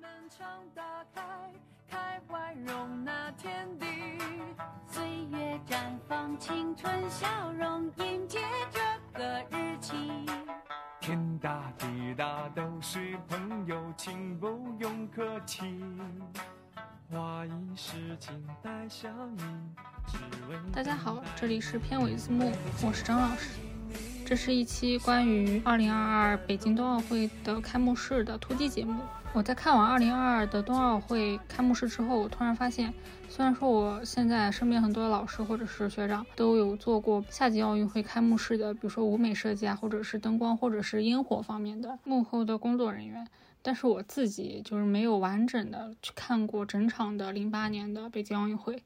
门常打开，开怀容纳天地。岁月绽放青春笑容，迎接这个日期。天大地大都是朋友，请不用客气。花一世情带笑意，只为大家好，这里是片尾字幕，我是张老师。这是一期关于2022北京冬奥会的开幕式的突击节目。我在看完二零二二的冬奥会开幕式之后，我突然发现，虽然说我现在身边很多老师或者是学长都有做过夏季奥运会开幕式的，比如说舞美设计啊，或者是灯光，或者是烟火方面的幕后的工作人员，但是我自己就是没有完整的去看过整场的零八年的北京奥运会。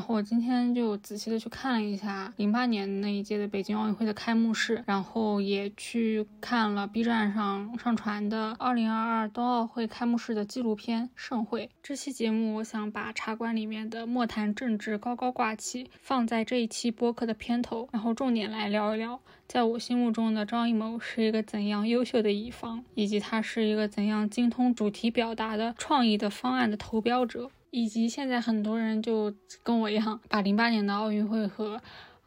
然后我今天就仔细的去看了一下零八年那一届的北京奥运会的开幕式，然后也去看了 B 站上上传的二零二二冬奥会开幕式的纪录片《盛会》。这期节目，我想把茶馆里面的莫谈政治高高挂起，放在这一期播客的片头，然后重点来聊一聊，在我心目中的张艺谋是一个怎样优秀的乙方，以及他是一个怎样精通主题表达的创意的方案的投标者。以及现在很多人就跟我一样，把零八年的奥运会和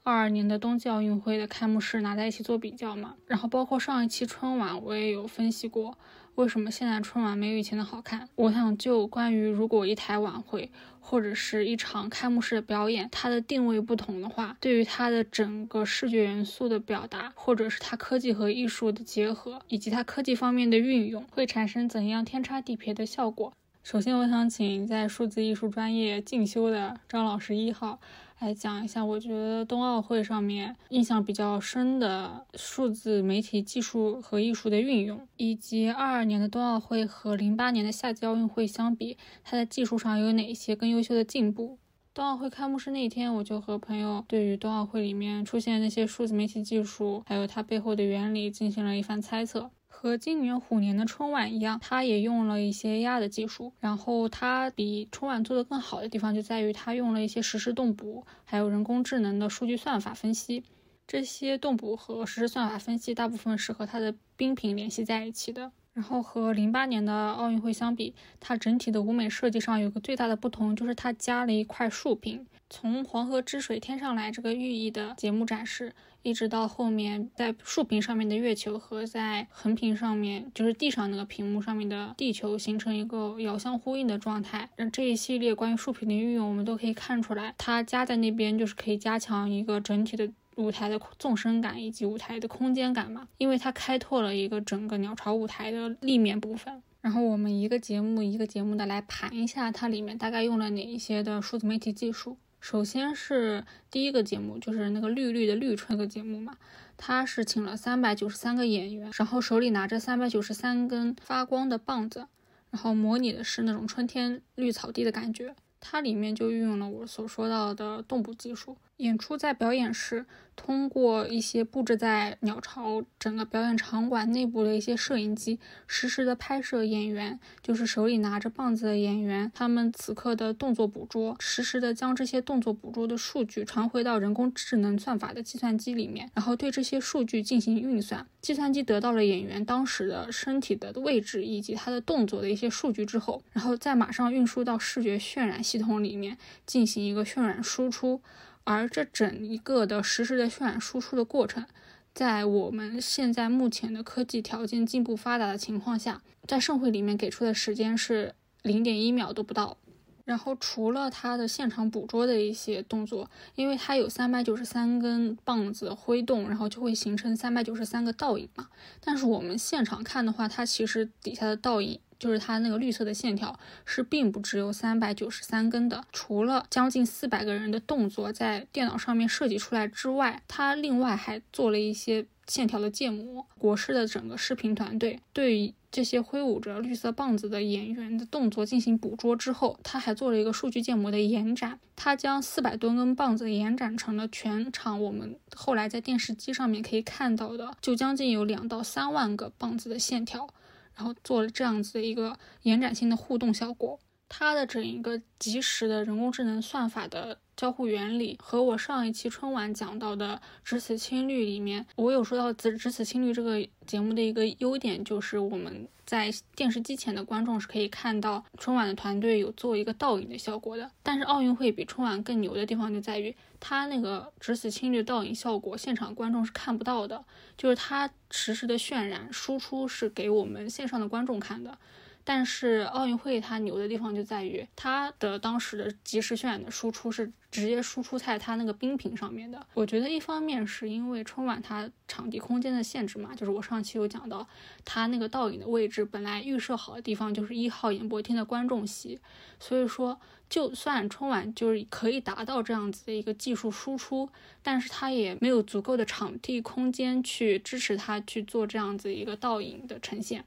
二二年的冬季奥运会的开幕式拿在一起做比较嘛。然后包括上一期春晚，我也有分析过，为什么现在春晚没有以前的好看。我想就关于如果一台晚会或者是一场开幕式的表演，它的定位不同的话，对于它的整个视觉元素的表达，或者是它科技和艺术的结合，以及它科技方面的运用，会产生怎样天差地别的效果。首先，我想请在数字艺术专业进修的张老师一号来讲一下，我觉得冬奥会上面印象比较深的数字媒体技术和艺术的运用，以及二二年的冬奥会和零八年的夏季奥运会相比，它在技术上有哪些更优秀的进步？冬奥会开幕式那天，我就和朋友对于冬奥会里面出现那些数字媒体技术，还有它背后的原理进行了一番猜测。和今年虎年的春晚一样，它也用了一些 AR 的技术。然后它比春晚做的更好的地方就在于它用了一些实时动捕，还有人工智能的数据算法分析。这些动捕和实时算法分析大部分是和它的冰屏联系在一起的。然后和零八年的奥运会相比，它整体的舞美设计上有个最大的不同，就是它加了一块竖屏。从黄河之水天上来这个寓意的节目展示，一直到后面在竖屏上面的月球和在横屏上面，就是地上那个屏幕上面的地球形成一个遥相呼应的状态。那这一系列关于竖屏的运用，我们都可以看出来，它加在那边就是可以加强一个整体的。舞台的纵深感以及舞台的空间感嘛，因为它开拓了一个整个鸟巢舞台的立面部分。然后我们一个节目一个节目的来盘一下，它里面大概用了哪一些的数字媒体技术。首先是第一个节目，就是那个绿绿的绿春的节目嘛，他是请了三百九十三个演员，然后手里拿着三百九十三根发光的棒子，然后模拟的是那种春天绿草地的感觉。它里面就运用了我所说到的动捕技术。演出在表演时，通过一些布置在鸟巢整个表演场馆内部的一些摄影机，实时的拍摄演员，就是手里拿着棒子的演员，他们此刻的动作捕捉，实时的将这些动作捕捉的数据传回到人工智能算法的计算机里面，然后对这些数据进行运算。计算机得到了演员当时的身体的位置以及他的动作的一些数据之后，然后再马上运输到视觉渲染系统里面进行一个渲染输出。而这整一个的实时的渲染输出的过程，在我们现在目前的科技条件进步发达的情况下，在盛会里面给出的时间是零点一秒都不到。然后除了它的现场捕捉的一些动作，因为它有三百九十三根棒子挥动，然后就会形成三百九十三个倒影嘛。但是我们现场看的话，它其实底下的倒影。就是它那个绿色的线条是并不只有三百九十三根的，除了将近四百个人的动作在电脑上面设计出来之外，它另外还做了一些线条的建模。国师的整个视频团队对这些挥舞着绿色棒子的演员的动作进行捕捉之后，他还做了一个数据建模的延展，他将四百多根棒子延展成了全场我们后来在电视机上面可以看到的，就将近有两到三万个棒子的线条。然后做了这样子的一个延展性的互动效果，它的整一个即时的人工智能算法的交互原理，和我上一期春晚讲到的《只此青绿》里面，我有说到《只只此青绿》这个节目的一个优点，就是我们在电视机前的观众是可以看到春晚的团队有做一个倒影的效果的。但是奥运会比春晚更牛的地方就在于，它那个《只此青绿》倒影效果，现场观众是看不到的，就是它实时的渲染输出是给我们线上的观众看的。但是奥运会它牛的地方就在于它的当时的即时渲染的输出是直接输出在它那个冰屏上面的。我觉得一方面是因为春晚它场地空间的限制嘛，就是我上期有讲到，它那个倒影的位置本来预设好的地方就是一号演播厅的观众席，所以说就算春晚就是可以达到这样子的一个技术输出，但是它也没有足够的场地空间去支持它去做这样子一个倒影的呈现，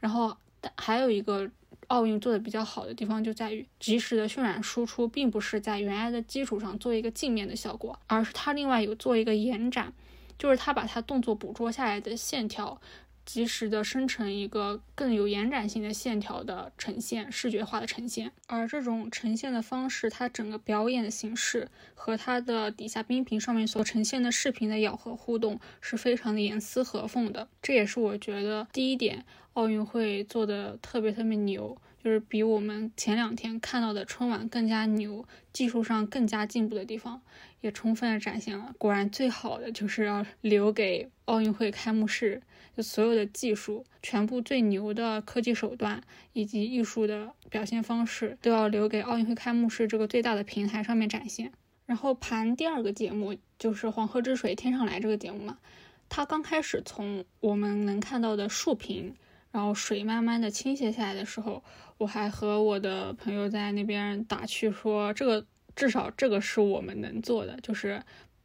然后。还有一个奥运做的比较好的地方，就在于及时的渲染输出，并不是在原来的基础上做一个镜面的效果，而是它另外有做一个延展，就是它把它动作捕捉下来的线条。及时的生成一个更有延展性的线条的呈现，视觉化的呈现。而这种呈现的方式，它整个表演的形式和它的底下冰屏上面所呈现的视频的咬合互动是非常的严丝合缝的。这也是我觉得第一点，奥运会做的特别特别牛，就是比我们前两天看到的春晚更加牛，技术上更加进步的地方。也充分的展现了，果然最好的就是要留给奥运会开幕式，就所有的技术，全部最牛的科技手段以及艺术的表现方式，都要留给奥运会开幕式这个最大的平台上面展现。然后盘第二个节目就是《黄河之水天上来》这个节目嘛，它刚开始从我们能看到的竖屏，然后水慢慢的倾泻下来的时候，我还和我的朋友在那边打趣说这个。至少这个是我们能做的，就是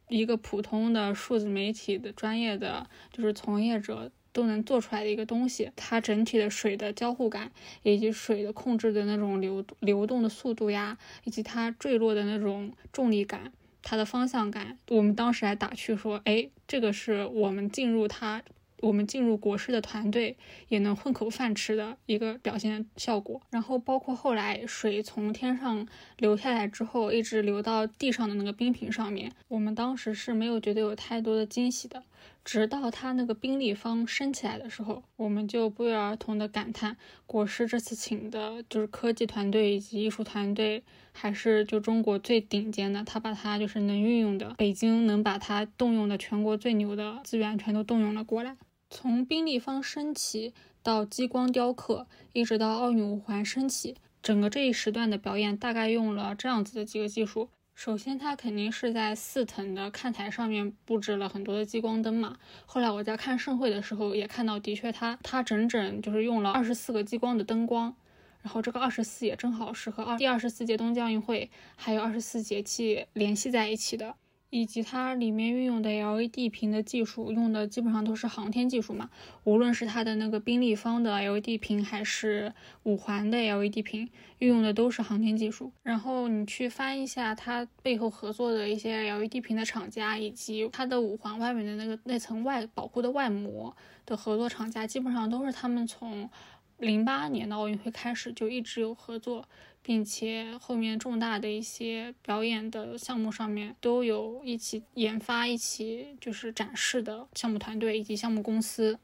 一个普通的数字媒体的专业的就是从业者都能做出来的一个东西。它整体的水的交互感，以及水的控制的那种流流动的速度呀，以及它坠落的那种重力感，它的方向感，我们当时还打趣说，哎，这个是我们进入它。我们进入国师的团队也能混口饭吃的一个表现效果，然后包括后来水从天上流下来之后，一直流到地上的那个冰屏上面，我们当时是没有觉得有太多的惊喜的。直到他那个冰立方升起来的时候，我们就不约而同的感叹，国师这次请的就是科技团队以及艺术团队，还是就中国最顶尖的。他把他就是能运用的，北京能把他动用的全国最牛的资源全都动用了过来。从冰立方升起到激光雕刻，一直到奥运五环升起，整个这一时段的表演大概用了这样子的几个技术。首先，它肯定是在四层的看台上面布置了很多的激光灯嘛。后来我在看盛会的时候也看到，的确它它整整就是用了二十四个激光的灯光，然后这个二十四也正好是和二第二十四届冬季奥运会还有二十四节气联系在一起的。以及它里面运用的 LED 屏的技术，用的基本上都是航天技术嘛。无论是它的那个冰立方的 LED 屏，还是五环的 LED 屏，运用的都是航天技术。然后你去翻一下它背后合作的一些 LED 屏的厂家，以及它的五环外面的那个那层外保护的外膜的合作厂家，基本上都是他们从零八年的奥运会开始就一直有合作。并且后面重大的一些表演的项目上面都有一起研发、一起就是展示的项目团队以及项目公司。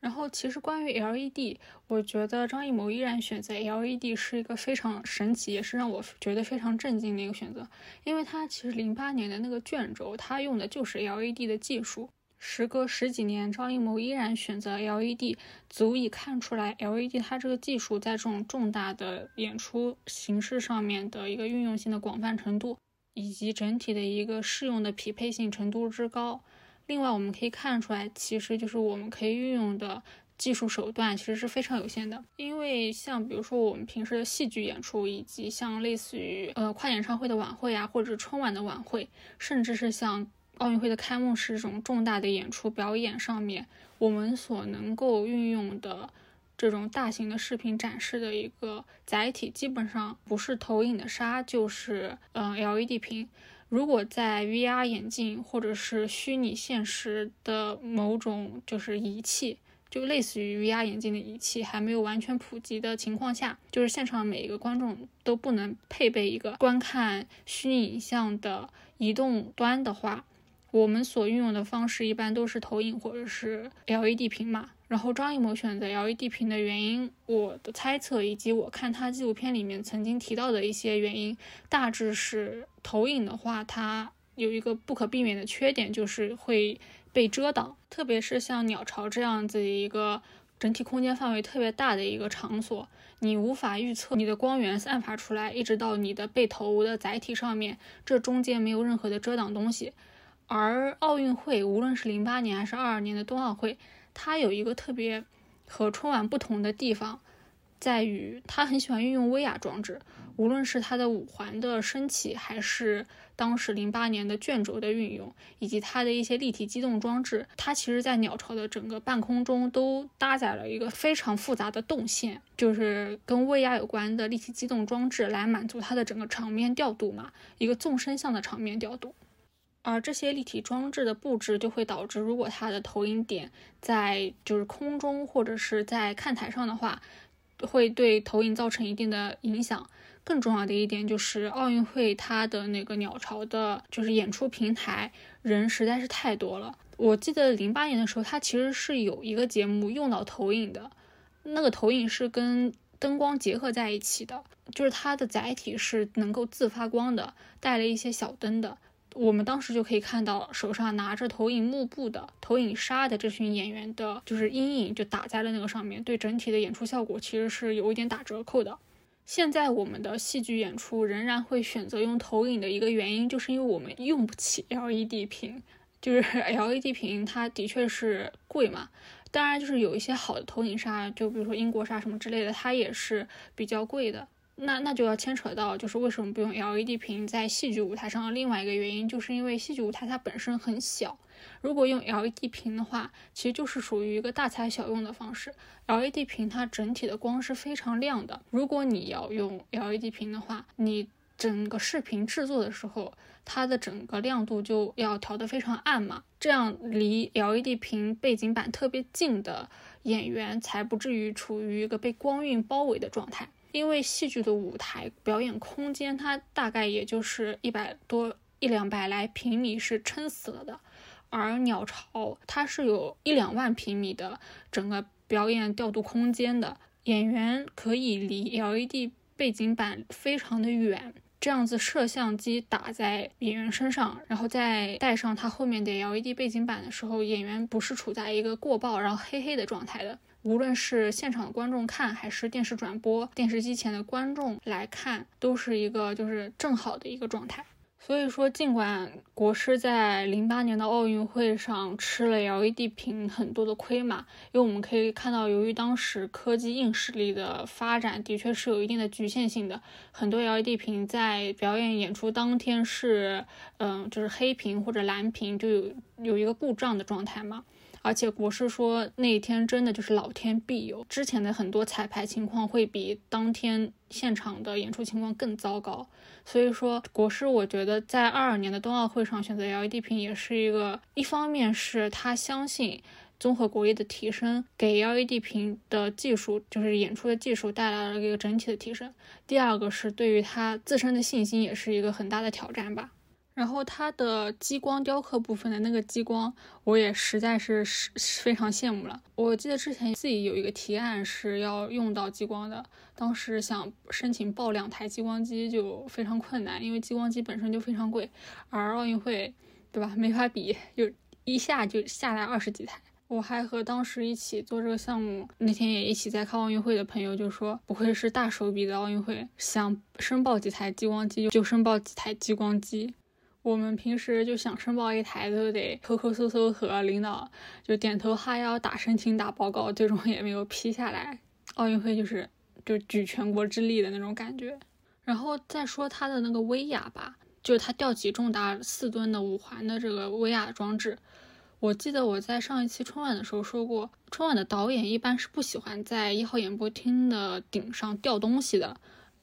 然后，其实关于 LED，我觉得张艺谋依然选择 LED 是一个非常神奇，也是让我觉得非常震惊的一个选择，因为他其实零八年的那个卷轴，他用的就是 LED 的技术。时隔十几年，张艺谋依然选择 LED，足以看出来 LED 它这个技术在这种重大的演出形式上面的一个运用性的广泛程度，以及整体的一个适用的匹配性程度之高。另外，我们可以看出来，其实就是我们可以运用的技术手段其实是非常有限的，因为像比如说我们平时的戏剧演出，以及像类似于呃跨演唱会的晚会啊，或者春晚的晚会，甚至是像。奥运会的开幕式这种重大的演出表演上面，我们所能够运用的这种大型的视频展示的一个载体，基本上不是投影的纱，就是嗯 LED 屏。如果在 VR 眼镜或者是虚拟现实的某种就是仪器，就类似于 VR 眼镜的仪器还没有完全普及的情况下，就是现场每一个观众都不能配备一个观看虚拟影像的移动端的话，我们所运用的方式一般都是投影或者是 LED 屏嘛。然后张艺谋选择 LED 屏的原因，我的猜测以及我看他纪录片里面曾经提到的一些原因，大致是投影的话，它有一个不可避免的缺点，就是会被遮挡，特别是像鸟巢这样子一个整体空间范围特别大的一个场所，你无法预测你的光源散发出来，一直到你的被投的载体上面，这中间没有任何的遮挡东西。而奥运会，无论是零八年还是二二年的冬奥会。它有一个特别和春晚不同的地方，在于它很喜欢运用威亚装置，无论是它的五环的升起，还是当时零八年的卷轴的运用，以及它的一些立体机动装置，它其实在鸟巢的整个半空中都搭载了一个非常复杂的动线，就是跟威亚有关的立体机动装置，来满足它的整个场面调度嘛，一个纵深向的场面调度。而这些立体装置的布置就会导致，如果它的投影点在就是空中或者是在看台上的话，会对投影造成一定的影响。更重要的一点就是奥运会它的那个鸟巢的，就是演出平台人实在是太多了。我记得零八年的时候，它其实是有一个节目用到投影的，那个投影是跟灯光结合在一起的，就是它的载体是能够自发光的，带了一些小灯的。我们当时就可以看到，手上拿着投影幕布的、投影纱的这群演员的，就是阴影就打在了那个上面，对整体的演出效果其实是有一点打折扣的。现在我们的戏剧演出仍然会选择用投影的一个原因，就是因为我们用不起 LED 屏，就是 LED 屏它的确是贵嘛。当然，就是有一些好的投影纱，就比如说英国纱什么之类的，它也是比较贵的。那那就要牵扯到，就是为什么不用 LED 屏在戏剧舞台上的另外一个原因，就是因为戏剧舞台它本身很小，如果用 LED 屏的话，其实就是属于一个大材小用的方式。LED 屏它整体的光是非常亮的，如果你要用 LED 屏的话，你整个视频制作的时候，它的整个亮度就要调得非常暗嘛，这样离 LED 屏背景板特别近的演员才不至于处于一个被光晕包围的状态。因为戏剧的舞台表演空间，它大概也就是一百多一两百来平米是撑死了的，而鸟巢它是有一两万平米的整个表演调度空间的，演员可以离 LED 背景板非常的远，这样子摄像机打在演员身上，然后再带上它后面的 LED 背景板的时候，演员不是处在一个过曝然后黑黑的状态的。无论是现场的观众看，还是电视转播、电视机前的观众来看，都是一个就是正好的一个状态。所以说，尽管国师在零八年的奥运会上吃了 LED 屏很多的亏嘛，因为我们可以看到，由于当时科技硬实力的发展的确是有一定的局限性的，很多 LED 屏在表演演出当天是，嗯，就是黑屏或者蓝屏，就有有一个故障的状态嘛。而且国师说那一天真的就是老天庇佑，之前的很多彩排情况会比当天现场的演出情况更糟糕。所以说国师，我觉得在二二年的冬奥会上选择 LED 屏也是一个，一方面是他相信综合国力的提升给 LED 屏的技术，就是演出的技术带来了一个整体的提升；第二个是对于他自身的信心也是一个很大的挑战吧。然后它的激光雕刻部分的那个激光，我也实在是是非常羡慕了。我记得之前自己有一个提案是要用到激光的，当时想申请报两台激光机就非常困难，因为激光机本身就非常贵，而奥运会，对吧？没法比，就一下就下来二十几台。我还和当时一起做这个项目，那天也一起在看奥运会的朋友就说，不愧是大手笔的奥运会，想申报几台激光机就申报几台激光机。我们平时就想申报一台，都得抠抠搜搜和领导就点头哈腰、打申请、打报告，最终也没有批下来。奥运会就是就举全国之力的那种感觉。然后再说它的那个威亚吧，就是它吊起重达四吨的五环的这个威亚装置。我记得我在上一期春晚的时候说过，春晚的导演一般是不喜欢在一号演播厅的顶上吊东西的。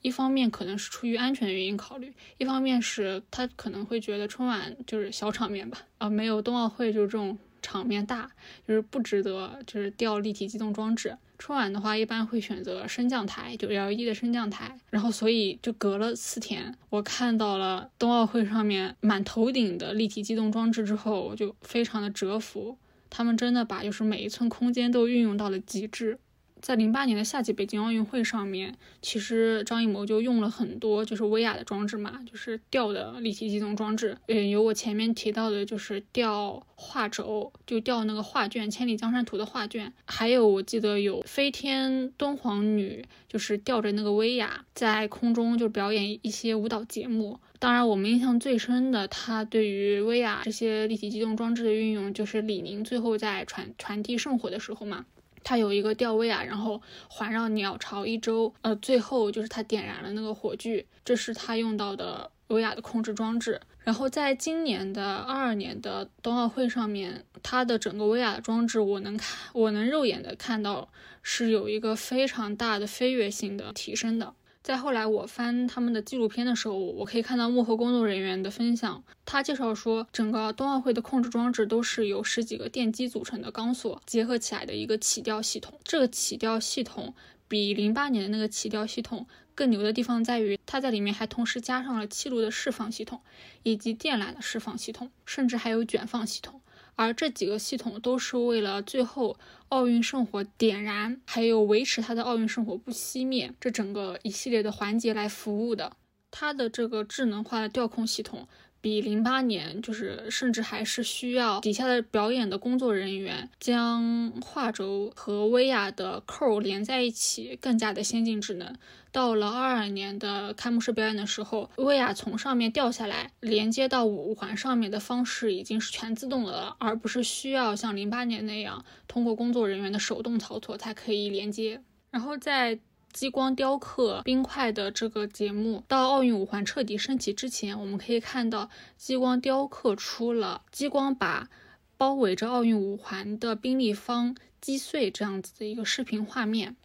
一方面可能是出于安全的原因考虑，一方面是他可能会觉得春晚就是小场面吧，啊，没有冬奥会就是这种场面大，就是不值得就是吊立体机动装置。春晚的话，一般会选择升降台，就 LED 的升降台。然后，所以就隔了四天，我看到了冬奥会上面满头顶的立体机动装置之后，我就非常的折服。他们真的把就是每一寸空间都运用到了极致。在零八年的夏季北京奥运会上面，其实张艺谋就用了很多就是威亚的装置嘛，就是吊的立体机动装置。嗯，有我前面提到的，就是吊画轴，就吊那个画卷《千里江山图》的画卷。还有我记得有飞天敦煌女，就是吊着那个威亚在空中就表演一些舞蹈节目。当然，我们印象最深的，他对于威亚这些立体机动装置的运用，就是李宁最后在传传递圣火的时候嘛。它有一个吊威亚，然后环绕鸟巢一周，呃，最后就是它点燃了那个火炬，这是它用到的威亚的控制装置。然后在今年的二二年的冬奥会上面，它的整个威亚的装置，我能看，我能肉眼的看到是有一个非常大的飞跃性的提升的。在后来我翻他们的纪录片的时候，我可以看到幕后工作人员的分享。他介绍说，整个冬奥会的控制装置都是由十几个电机组成的钢索结合起来的一个起吊系统。这个起吊系统比零八年的那个起吊系统更牛的地方在于，它在里面还同时加上了气路的释放系统，以及电缆的释放系统，甚至还有卷放系统。而这几个系统都是为了最后奥运圣火点燃，还有维持它的奥运圣火不熄灭这整个一系列的环节来服务的。它的这个智能化的调控系统。比零八年就是，甚至还是需要底下的表演的工作人员将画轴和威亚的扣连在一起，更加的先进智能。到了二二年的开幕式表演的时候，威亚从上面掉下来，连接到五环上面的方式已经是全自动的了，而不是需要像零八年那样通过工作人员的手动操作才可以连接。然后在激光雕刻冰块的这个节目到奥运五环彻底升起之前，我们可以看到激光雕刻出了激光把包围着奥运五环的冰立方击碎这样子的一个视频画面。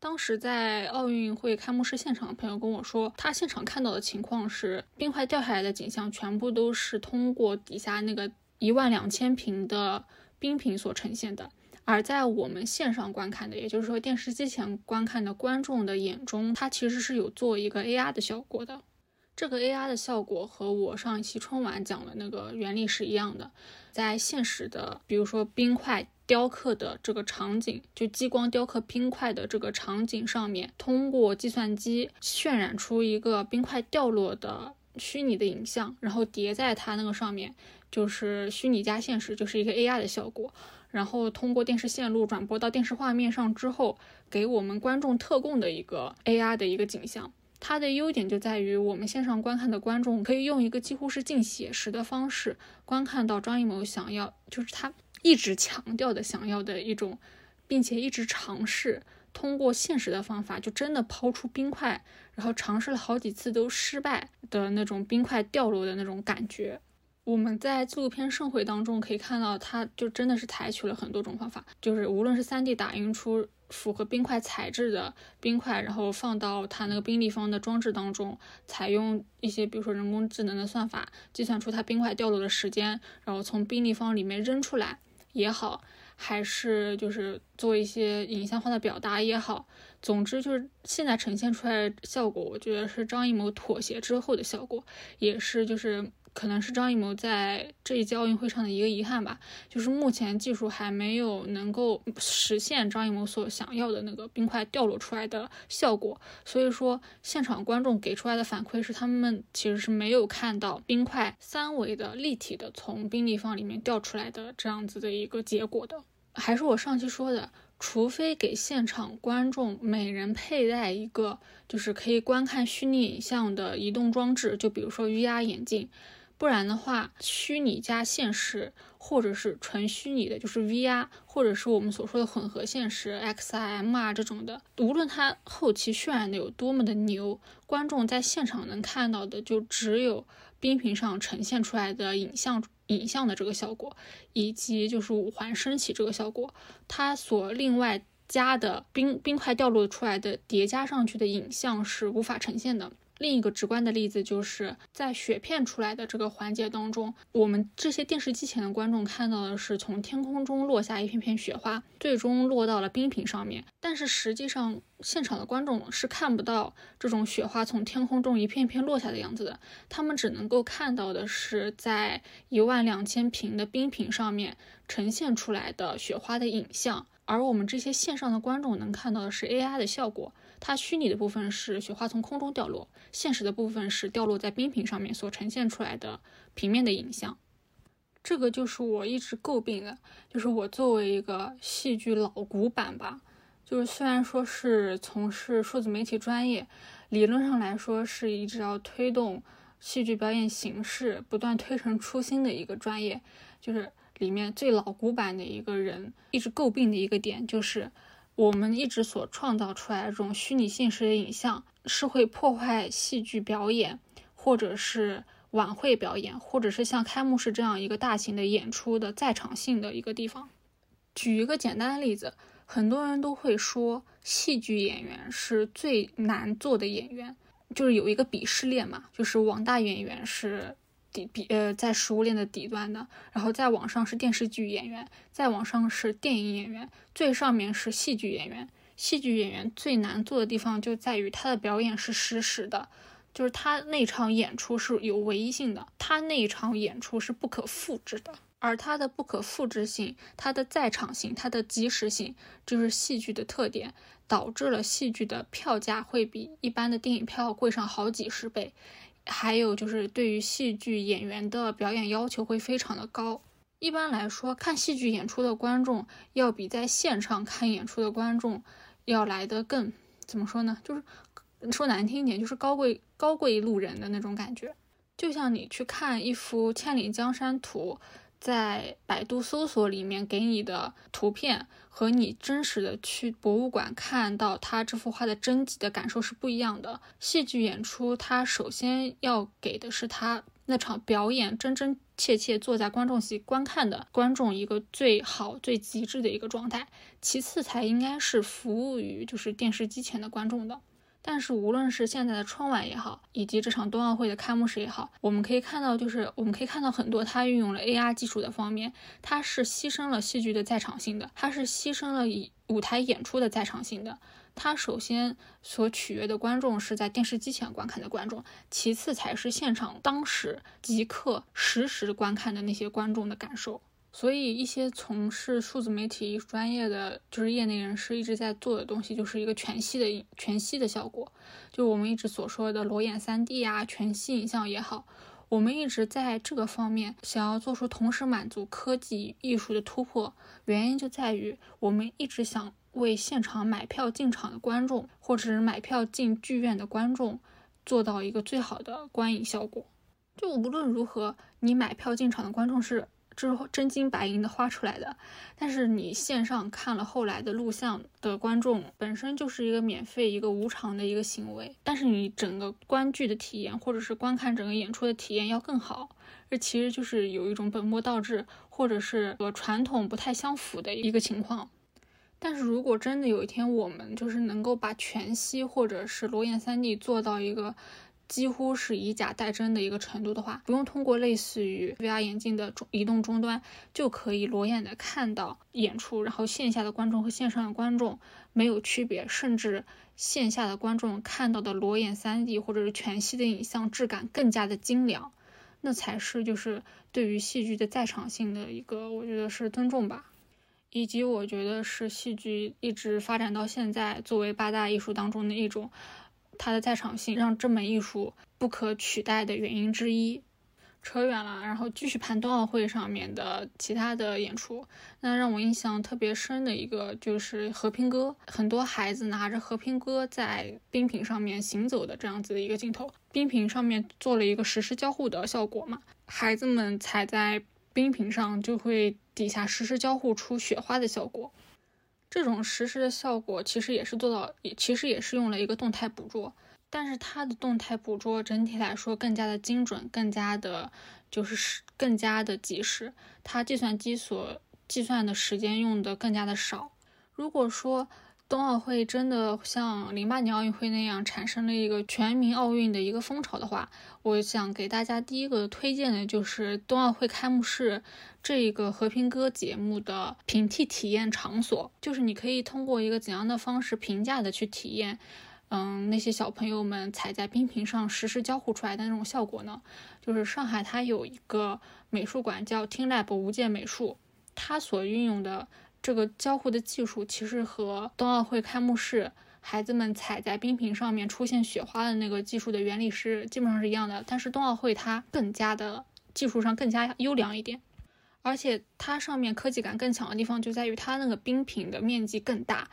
当时在奥运会开幕式现场的朋友跟我说，他现场看到的情况是冰块掉下来的景象全部都是通过底下那个一万两千平的冰屏所呈现的。而在我们线上观看的，也就是说电视机前观看的观众的眼中，它其实是有做一个 AR 的效果的。这个 AR 的效果和我上一期春晚讲的那个原理是一样的。在现实的，比如说冰块雕刻的这个场景，就激光雕刻冰块的这个场景上面，通过计算机渲染出一个冰块掉落的虚拟的影像，然后叠在它那个上面，就是虚拟加现实，就是一个 AR 的效果。然后通过电视线路转播到电视画面上之后，给我们观众特供的一个 AR 的一个景象。它的优点就在于我们线上观看的观众可以用一个几乎是近写实的方式观看到张艺谋想要，就是他一直强调的想要的一种，并且一直尝试通过现实的方法，就真的抛出冰块，然后尝试了好几次都失败的那种冰块掉落的那种感觉。我们在纪录片《盛会》当中可以看到，它就真的是采取了很多种方法，就是无论是 3D 打印出符合冰块材质的冰块，然后放到它那个冰立方的装置当中，采用一些比如说人工智能的算法，计算出它冰块掉落的时间，然后从冰立方里面扔出来也好，还是就是做一些影像化的表达也好，总之就是现在呈现出来效果，我觉得是张艺谋妥协之后的效果，也是就是。可能是张艺谋在这一届奥运会上的一个遗憾吧，就是目前技术还没有能够实现张艺谋所想要的那个冰块掉落出来的效果，所以说现场观众给出来的反馈是他们其实是没有看到冰块三维的立体的从冰立方里面掉出来的这样子的一个结果的。还是我上期说的，除非给现场观众每人佩戴一个就是可以观看虚拟影像的移动装置，就比如说 VR 眼镜。不然的话，虚拟加现实，或者是纯虚拟的，就是 VR，或者是我们所说的混合现实 XIM 啊这种的，无论它后期渲染的有多么的牛，观众在现场能看到的就只有冰屏上呈现出来的影像影像的这个效果，以及就是五环升起这个效果，它所另外加的冰冰块掉落出来的叠加上去的影像是无法呈现的。另一个直观的例子就是在雪片出来的这个环节当中，我们这些电视机前的观众看到的是从天空中落下一片片雪花，最终落到了冰屏上面。但是实际上，现场的观众是看不到这种雪花从天空中一片片落下的样子的，他们只能够看到的是在一万两千平的冰屏上面呈现出来的雪花的影像，而我们这些线上的观众能看到的是 AI 的效果。它虚拟的部分是雪花从空中掉落，现实的部分是掉落在冰屏上面所呈现出来的平面的影像。这个就是我一直诟病的，就是我作为一个戏剧老古板吧，就是虽然说是从事数字媒体专业，理论上来说是一直要推动戏剧表演形式不断推陈出新的一个专业，就是里面最老古板的一个人一直诟病的一个点就是。我们一直所创造出来的这种虚拟现实的影像，是会破坏戏剧表演，或者是晚会表演，或者是像开幕式这样一个大型的演出的在场性的一个地方。举一个简单的例子，很多人都会说，戏剧演员是最难做的演员，就是有一个鄙视链嘛，就是网大演员是。底比呃，在食物链的底端的，然后再往上是电视剧演员，再往上是电影演员，最上面是戏剧演员。戏剧演员最难做的地方就在于他的表演是实时的，就是他那场演出是有唯一性的，他那场演出是不可复制的。而它的不可复制性、它的在场性、它的即时性，就是戏剧的特点，导致了戏剧的票价会比一般的电影票贵上好几十倍。还有就是对于戏剧演员的表演要求会非常的高。一般来说，看戏剧演出的观众要比在现场看演出的观众要来的更怎么说呢？就是说难听一点，就是高贵高贵路人的那种感觉。就像你去看一幅《千里江山图》。在百度搜索里面给你的图片和你真实的去博物馆看到他这幅画的真迹的感受是不一样的。戏剧演出，它首先要给的是他那场表演真真切切坐在观众席观看的观众一个最好最极致的一个状态，其次才应该是服务于就是电视机前的观众的。但是无论是现在的春晚也好，以及这场冬奥会的开幕式也好，我们可以看到，就是我们可以看到很多它运用了 AR 技术的方面，它是牺牲了戏剧的在场性的，它是牺牲了以舞台演出的在场性的。它首先所取悦的观众是在电视机前观看的观众，其次才是现场当时即刻实时观看的那些观众的感受。所以，一些从事数字媒体艺术专业的，就是业内人士一直在做的东西，就是一个全息的全息的效果，就我们一直所说的裸眼 3D 啊，全息影像也好，我们一直在这个方面想要做出同时满足科技艺术的突破，原因就在于我们一直想为现场买票进场的观众，或者是买票进剧院的观众，做到一个最好的观影效果。就无论如何，你买票进场的观众是。是真金白银的花出来的，但是你线上看了后来的录像的观众本身就是一个免费、一个无偿的一个行为，但是你整个观剧的体验或者是观看整个演出的体验要更好，这其实就是有一种本末倒置或者是和传统不太相符的一个情况。但是如果真的有一天我们就是能够把全息或者是裸眼 3D 做到一个。几乎是以假代真的一个程度的话，不用通过类似于 VR 眼镜的移动终端，就可以裸眼的看到演出，然后线下的观众和线上的观众没有区别，甚至线下的观众看到的裸眼 3D 或者是全息的影像质感更加的精良，那才是就是对于戏剧的在场性的一个，我觉得是尊重吧，以及我觉得是戏剧一直发展到现在作为八大艺术当中的一种。它的在场性让这门艺术不可取代的原因之一。扯远了，然后继续盘冬奥会上面的其他的演出。那让我印象特别深的一个就是和平鸽，很多孩子拿着和平鸽在冰屏上面行走的这样子的一个镜头。冰屏上面做了一个实时交互的效果嘛，孩子们踩在冰屏上就会底下实时交互出雪花的效果。这种实时的效果其实也是做到，也其实也是用了一个动态捕捉，但是它的动态捕捉整体来说更加的精准，更加的，就是更加的及时，它计算机所计算的时间用的更加的少。如果说冬奥会真的像零八年奥运会那样产生了一个全民奥运的一个风潮的话，我想给大家第一个推荐的就是冬奥会开幕式这一个和平鸽节目的平替体验场所，就是你可以通过一个怎样的方式平价的去体验，嗯，那些小朋友们踩在冰屏上实时交互出来的那种效果呢？就是上海它有一个美术馆叫 TeamLab 无界美术，它所运用的。这个交互的技术其实和冬奥会开幕式孩子们踩在冰屏上面出现雪花的那个技术的原理是基本上是一样的，但是冬奥会它更加的技术上更加优良一点，而且它上面科技感更强的地方就在于它那个冰屏的面积更大，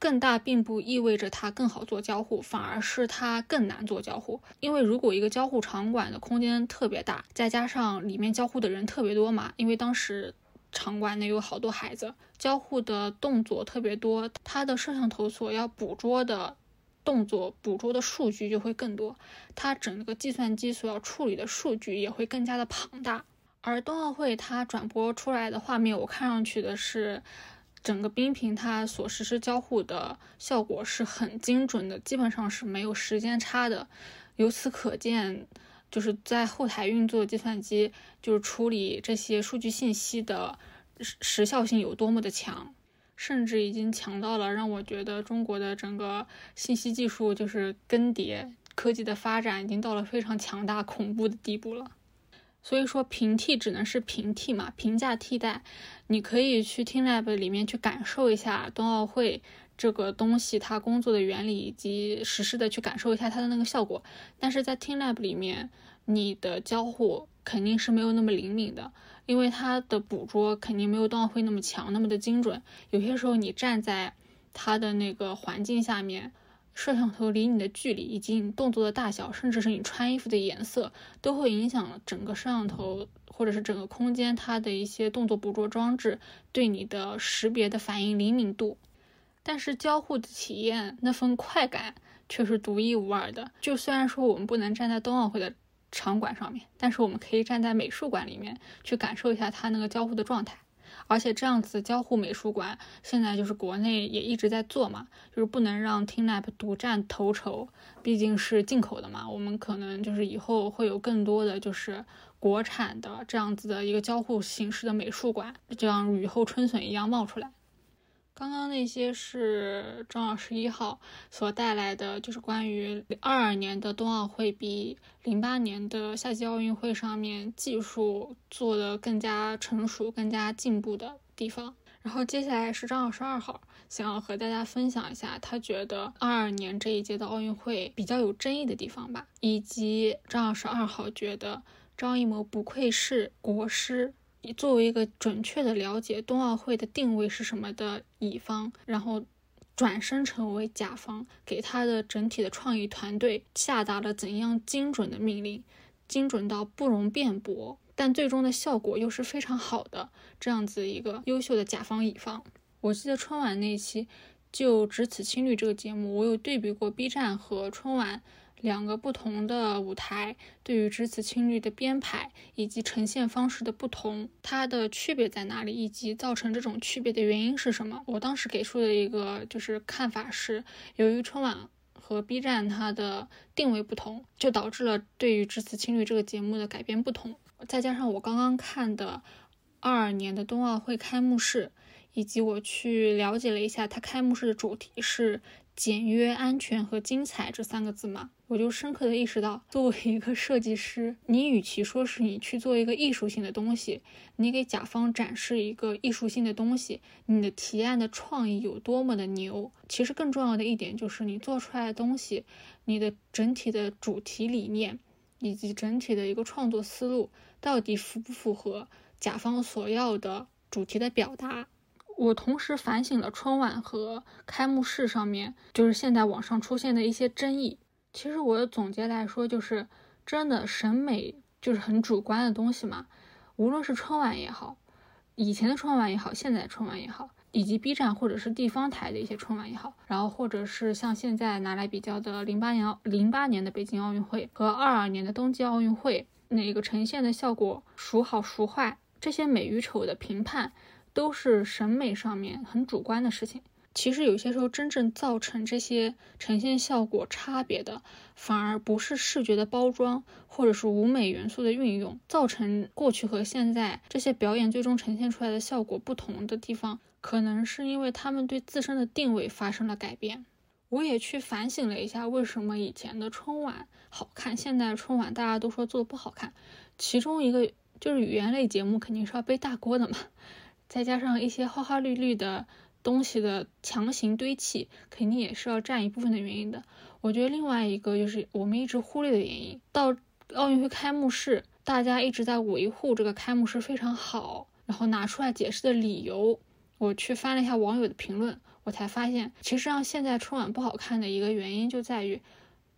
更大并不意味着它更好做交互，反而是它更难做交互，因为如果一个交互场馆的空间特别大，再加上里面交互的人特别多嘛，因为当时。场馆内有好多孩子，交互的动作特别多，它的摄像头所要捕捉的动作、捕捉的数据就会更多，它整个计算机所要处理的数据也会更加的庞大。而冬奥会它转播出来的画面，我看上去的是整个冰屏它所实施交互的效果是很精准的，基本上是没有时间差的。由此可见。就是在后台运作计算机，就是处理这些数据信息的时时效性有多么的强，甚至已经强到了让我觉得中国的整个信息技术就是更迭科技的发展已经到了非常强大恐怖的地步了。所以说平替只能是平替嘛，平价替代。你可以去 TeamLab 里面去感受一下冬奥会。这个东西它工作的原理以及实施的去感受一下它的那个效果，但是在 TeamLab 里面，你的交互肯定是没有那么灵敏的，因为它的捕捉肯定没有冬奥会那么强，那么的精准。有些时候你站在它的那个环境下面，摄像头离你的距离以及你动作的大小，甚至是你穿衣服的颜色，都会影响整个摄像头或者是整个空间它的一些动作捕捉装置对你的识别的反应灵敏度。但是交互的体验那份快感却是独一无二的。就虽然说我们不能站在冬奥会的场馆上面，但是我们可以站在美术馆里面去感受一下它那个交互的状态。而且这样子交互美术馆现在就是国内也一直在做嘛，就是不能让 TeamLab 独占头筹，毕竟是进口的嘛。我们可能就是以后会有更多的就是国产的这样子的一个交互形式的美术馆，就像雨后春笋一样冒出来。刚刚那些是正好十一号所带来的，就是关于二二年的冬奥会比零八年的夏季奥运会上面技术做的更加成熟、更加进步的地方。然后接下来是张老师二号想要和大家分享一下，他觉得二二年这一届的奥运会比较有争议的地方吧，以及张老师二号觉得张艺谋不愧是国师。作为一个准确的了解冬奥会的定位是什么的乙方，然后转身成为甲方，给他的整体的创意团队下达了怎样精准的命令，精准到不容辩驳，但最终的效果又是非常好的这样子一个优秀的甲方乙方。我记得春晚那期就《只此青绿》这个节目，我有对比过 B 站和春晚。两个不同的舞台对于《只此青绿》的编排以及呈现方式的不同，它的区别在哪里，以及造成这种区别的原因是什么？我当时给出的一个就是看法是，由于春晚和 B 站它的定位不同，就导致了对于《只此青绿》这个节目的改编不同。再加上我刚刚看的二二年的冬奥会开幕式，以及我去了解了一下它开幕式的主题是。简约、安全和精彩这三个字嘛，我就深刻的意识到，作为一个设计师，你与其说是你去做一个艺术性的东西，你给甲方展示一个艺术性的东西，你的提案的创意有多么的牛，其实更重要的一点就是你做出来的东西，你的整体的主题理念以及整体的一个创作思路，到底符不符合甲方所要的主题的表达。我同时反省了春晚和开幕式上面，就是现在网上出现的一些争议。其实我的总结来说，就是真的审美就是很主观的东西嘛。无论是春晚也好，以前的春晚也好，现在的春晚也好，以及 B 站或者是地方台的一些春晚也好，然后或者是像现在拿来比较的零八年零八年的北京奥运会和二二年的冬季奥运会，哪个呈现的效果孰好孰坏，这些美与丑的评判。都是审美上面很主观的事情。其实有些时候，真正造成这些呈现效果差别的，反而不是视觉的包装，或者是舞美元素的运用，造成过去和现在这些表演最终呈现出来的效果不同的地方，可能是因为他们对自身的定位发生了改变。我也去反省了一下，为什么以前的春晚好看，现在春晚大家都说做的不好看，其中一个就是语言类节目肯定是要背大锅的嘛，再加上一些花花绿绿的。东西的强行堆砌，肯定也是要占一部分的原因的。我觉得另外一个就是我们一直忽略的原因，到奥运会开幕式，大家一直在维护这个开幕式非常好，然后拿出来解释的理由，我去翻了一下网友的评论，我才发现，其实让现在春晚不好看的一个原因就在于，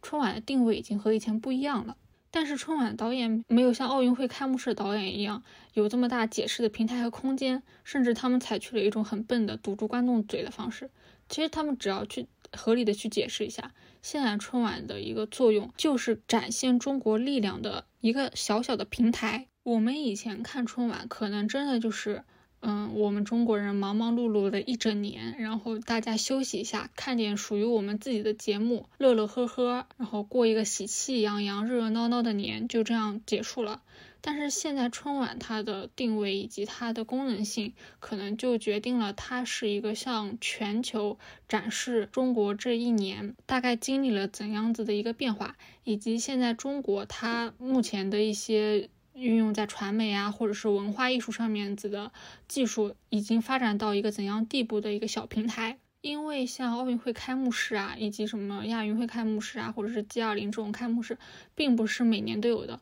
春晚的定位已经和以前不一样了。但是春晚导演没有像奥运会开幕式导演一样有这么大解释的平台和空间，甚至他们采取了一种很笨的堵住观众嘴的方式。其实他们只要去合理的去解释一下，现在春晚的一个作用就是展现中国力量的一个小小的平台。我们以前看春晚，可能真的就是。嗯，我们中国人忙忙碌碌的一整年，然后大家休息一下，看点属于我们自己的节目，乐乐呵呵，然后过一个喜气洋洋、热热闹闹的年，就这样结束了。但是现在春晚它的定位以及它的功能性，可能就决定了它是一个向全球展示中国这一年大概经历了怎样子的一个变化，以及现在中国它目前的一些。运用在传媒啊，或者是文化艺术上面子的技术，已经发展到一个怎样地步的一个小平台？因为像奥运会开幕式啊，以及什么亚运会开幕式啊，或者是 G 二零这种开幕式，并不是每年都有的，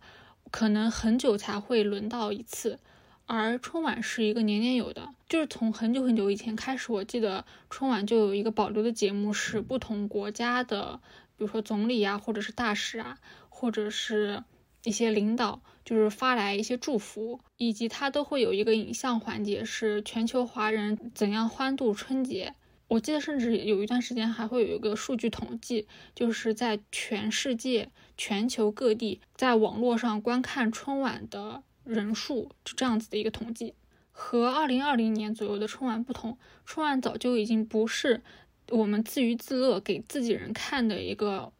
可能很久才会轮到一次。而春晚是一个年年有的，就是从很久很久以前开始，我记得春晚就有一个保留的节目，是不同国家的，比如说总理啊，或者是大使啊，或者是。一些领导就是发来一些祝福，以及他都会有一个影像环节，是全球华人怎样欢度春节。我记得甚至有一段时间还会有一个数据统计，就是在全世界、全球各地在网络上观看春晚的人数，就这样子的一个统计。和二零二零年左右的春晚不同，春晚早就已经不是我们自娱自乐给自己人看的一个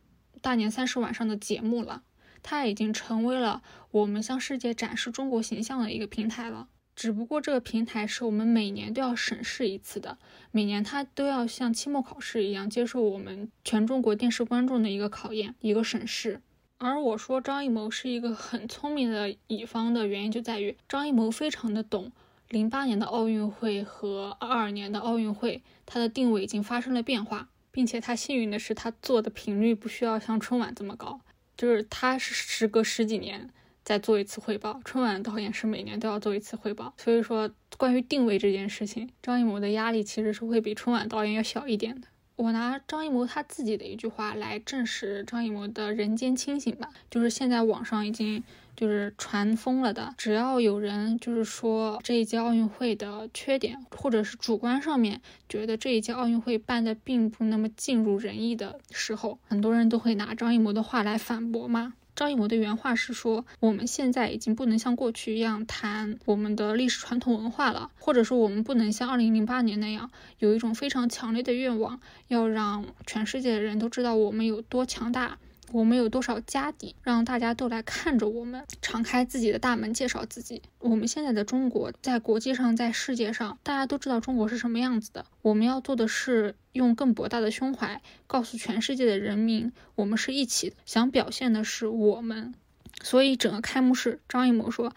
大年三十晚上的节目了。它已经成为了我们向世界展示中国形象的一个平台了。只不过这个平台是我们每年都要审视一次的，每年它都要像期末考试一样接受我们全中国电视观众的一个考验、一个审视。而我说张艺谋是一个很聪明的乙方的原因，就在于张艺谋非常的懂零八年的奥运会和二二年的奥运会，它的定位已经发生了变化，并且他幸运的是，他做的频率不需要像春晚这么高。就是他是时隔十几年再做一次汇报，春晚导演是每年都要做一次汇报，所以说关于定位这件事情，张艺谋的压力其实是会比春晚导演要小一点的。我拿张艺谋他自己的一句话来证实张艺谋的人间清醒吧，就是现在网上已经就是传疯了的，只要有人就是说这一届奥运会的缺点，或者是主观上面觉得这一届奥运会办的并不那么尽如人意的时候，很多人都会拿张艺谋的话来反驳嘛。张艺谋的原话是说：“我们现在已经不能像过去一样谈我们的历史传统文化了，或者说我们不能像2008年那样有一种非常强烈的愿望，要让全世界的人都知道我们有多强大。”我们有多少家底，让大家都来看着我们，敞开自己的大门，介绍自己。我们现在的中国，在国际上，在世界上，大家都知道中国是什么样子的。我们要做的是，用更博大的胸怀，告诉全世界的人民，我们是一起的。想表现的是我们。所以，整个开幕式，张艺谋说，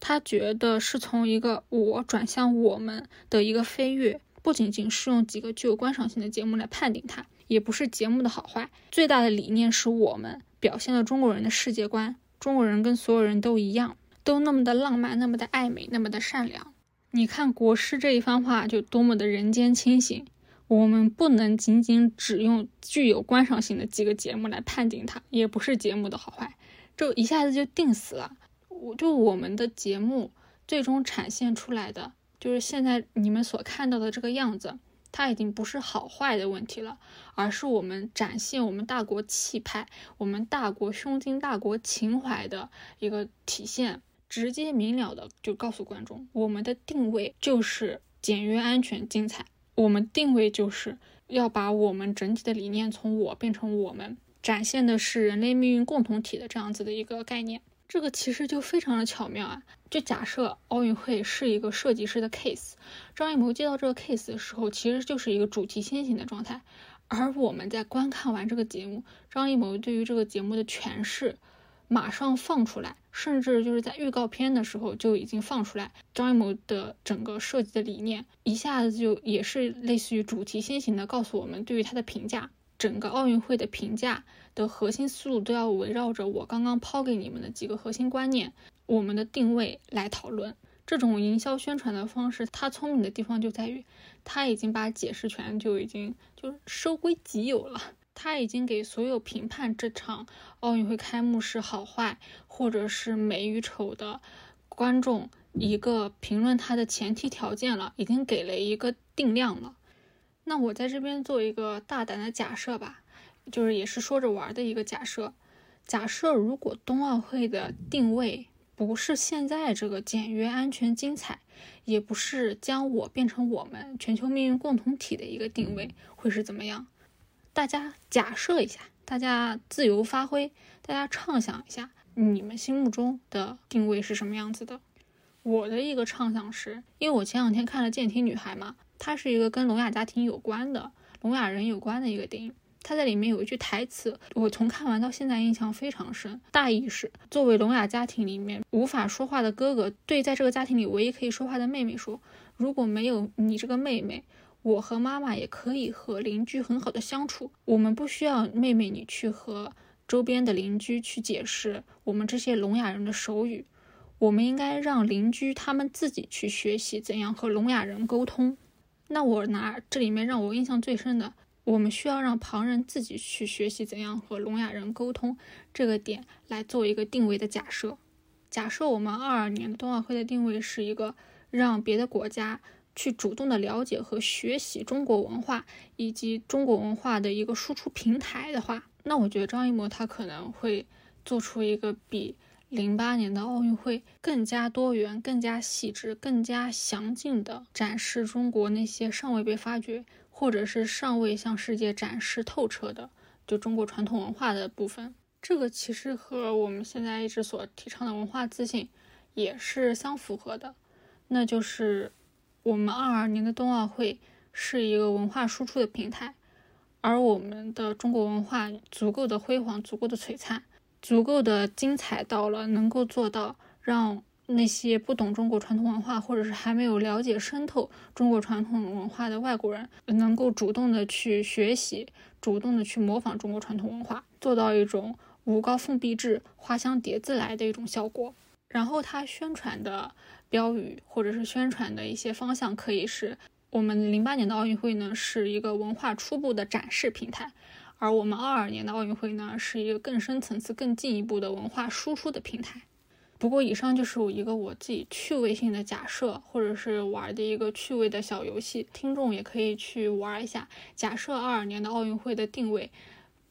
他觉得是从一个我转向我们的一个飞跃，不仅仅是用几个具有观赏性的节目来判定它。也不是节目的好坏，最大的理念是我们表现了中国人的世界观。中国人跟所有人都一样，都那么的浪漫，那么的爱美，那么的善良。你看国师这一番话就多么的人间清醒。我们不能仅仅只用具有观赏性的几个节目来判定它，也不是节目的好坏，就一下子就定死了。我就我们的节目最终展现出来的，就是现在你们所看到的这个样子。它已经不是好坏的问题了，而是我们展现我们大国气派、我们大国胸襟、大国情怀的一个体现。直接明了的就告诉观众，我们的定位就是简约、安全、精彩。我们定位就是要把我们整体的理念从我变成我们，展现的是人类命运共同体的这样子的一个概念。这个其实就非常的巧妙啊！就假设奥运会是一个设计师的 case，张艺谋接到这个 case 的时候，其实就是一个主题先行的状态。而我们在观看完这个节目，张艺谋对于这个节目的诠释，马上放出来，甚至就是在预告片的时候就已经放出来。张艺谋的整个设计的理念，一下子就也是类似于主题先行的告诉我们对于他的评价，整个奥运会的评价的核心思路都要围绕着我刚刚抛给你们的几个核心观念，我们的定位来讨论。这种营销宣传的方式，它聪明的地方就在于，他已经把解释权就已经就收归己有了。他已经给所有评判这场奥运会开幕式好坏，或者是美与丑的观众一个评论它的前提条件了，已经给了一个定量了。那我在这边做一个大胆的假设吧，就是也是说着玩的一个假设。假设如果冬奥会的定位。不是现在这个简约、安全、精彩，也不是将我变成我们全球命运共同体的一个定位，会是怎么样？大家假设一下，大家自由发挥，大家畅想一下，你们心目中的定位是什么样子的？我的一个畅想是，因为我前两天看了《健体女孩》嘛，它是一个跟聋哑家庭有关的、聋哑人有关的一个电影。它在里面有一句台词，我从看完到现在印象非常深。大意是：作为聋哑家庭里面无法说话的哥哥，对在这个家庭里唯一可以说话的妹妹说：“如果没有你这个妹妹，我和妈妈也可以和邻居很好的相处。我们不需要妹妹你去和周边的邻居去解释我们这些聋哑人的手语，我们应该让邻居他们自己去学习怎样和聋哑人沟通。”那我拿这里面让我印象最深的。我们需要让旁人自己去学习怎样和聋哑人沟通这个点来做一个定位的假设。假设我们二二年的冬奥会的定位是一个让别的国家去主动的了解和学习中国文化以及中国文化的一个输出平台的话，那我觉得张艺谋他可能会做出一个比零八年的奥运会更加多元、更加细致、更加详尽的展示中国那些尚未被发掘。或者是尚未向世界展示透彻的，就中国传统文化的部分，这个其实和我们现在一直所提倡的文化自信也是相符合的。那就是我们二二年的冬奥会是一个文化输出的平台，而我们的中国文化足够的辉煌、足够的璀璨、足够的精彩，到了能够做到让。那些不懂中国传统文化，或者是还没有了解深透中国传统文化的外国人，能够主动的去学习，主动的去模仿中国传统文化，做到一种舞高凤必至，花香蝶自来的一种效果。然后他宣传的标语，或者是宣传的一些方向，可以是我们零八年的奥运会呢，是一个文化初步的展示平台，而我们二二年的奥运会呢，是一个更深层次、更进一步的文化输出的平台。不过，以上就是我一个我自己趣味性的假设，或者是玩的一个趣味的小游戏，听众也可以去玩一下。假设二二年的奥运会的定位，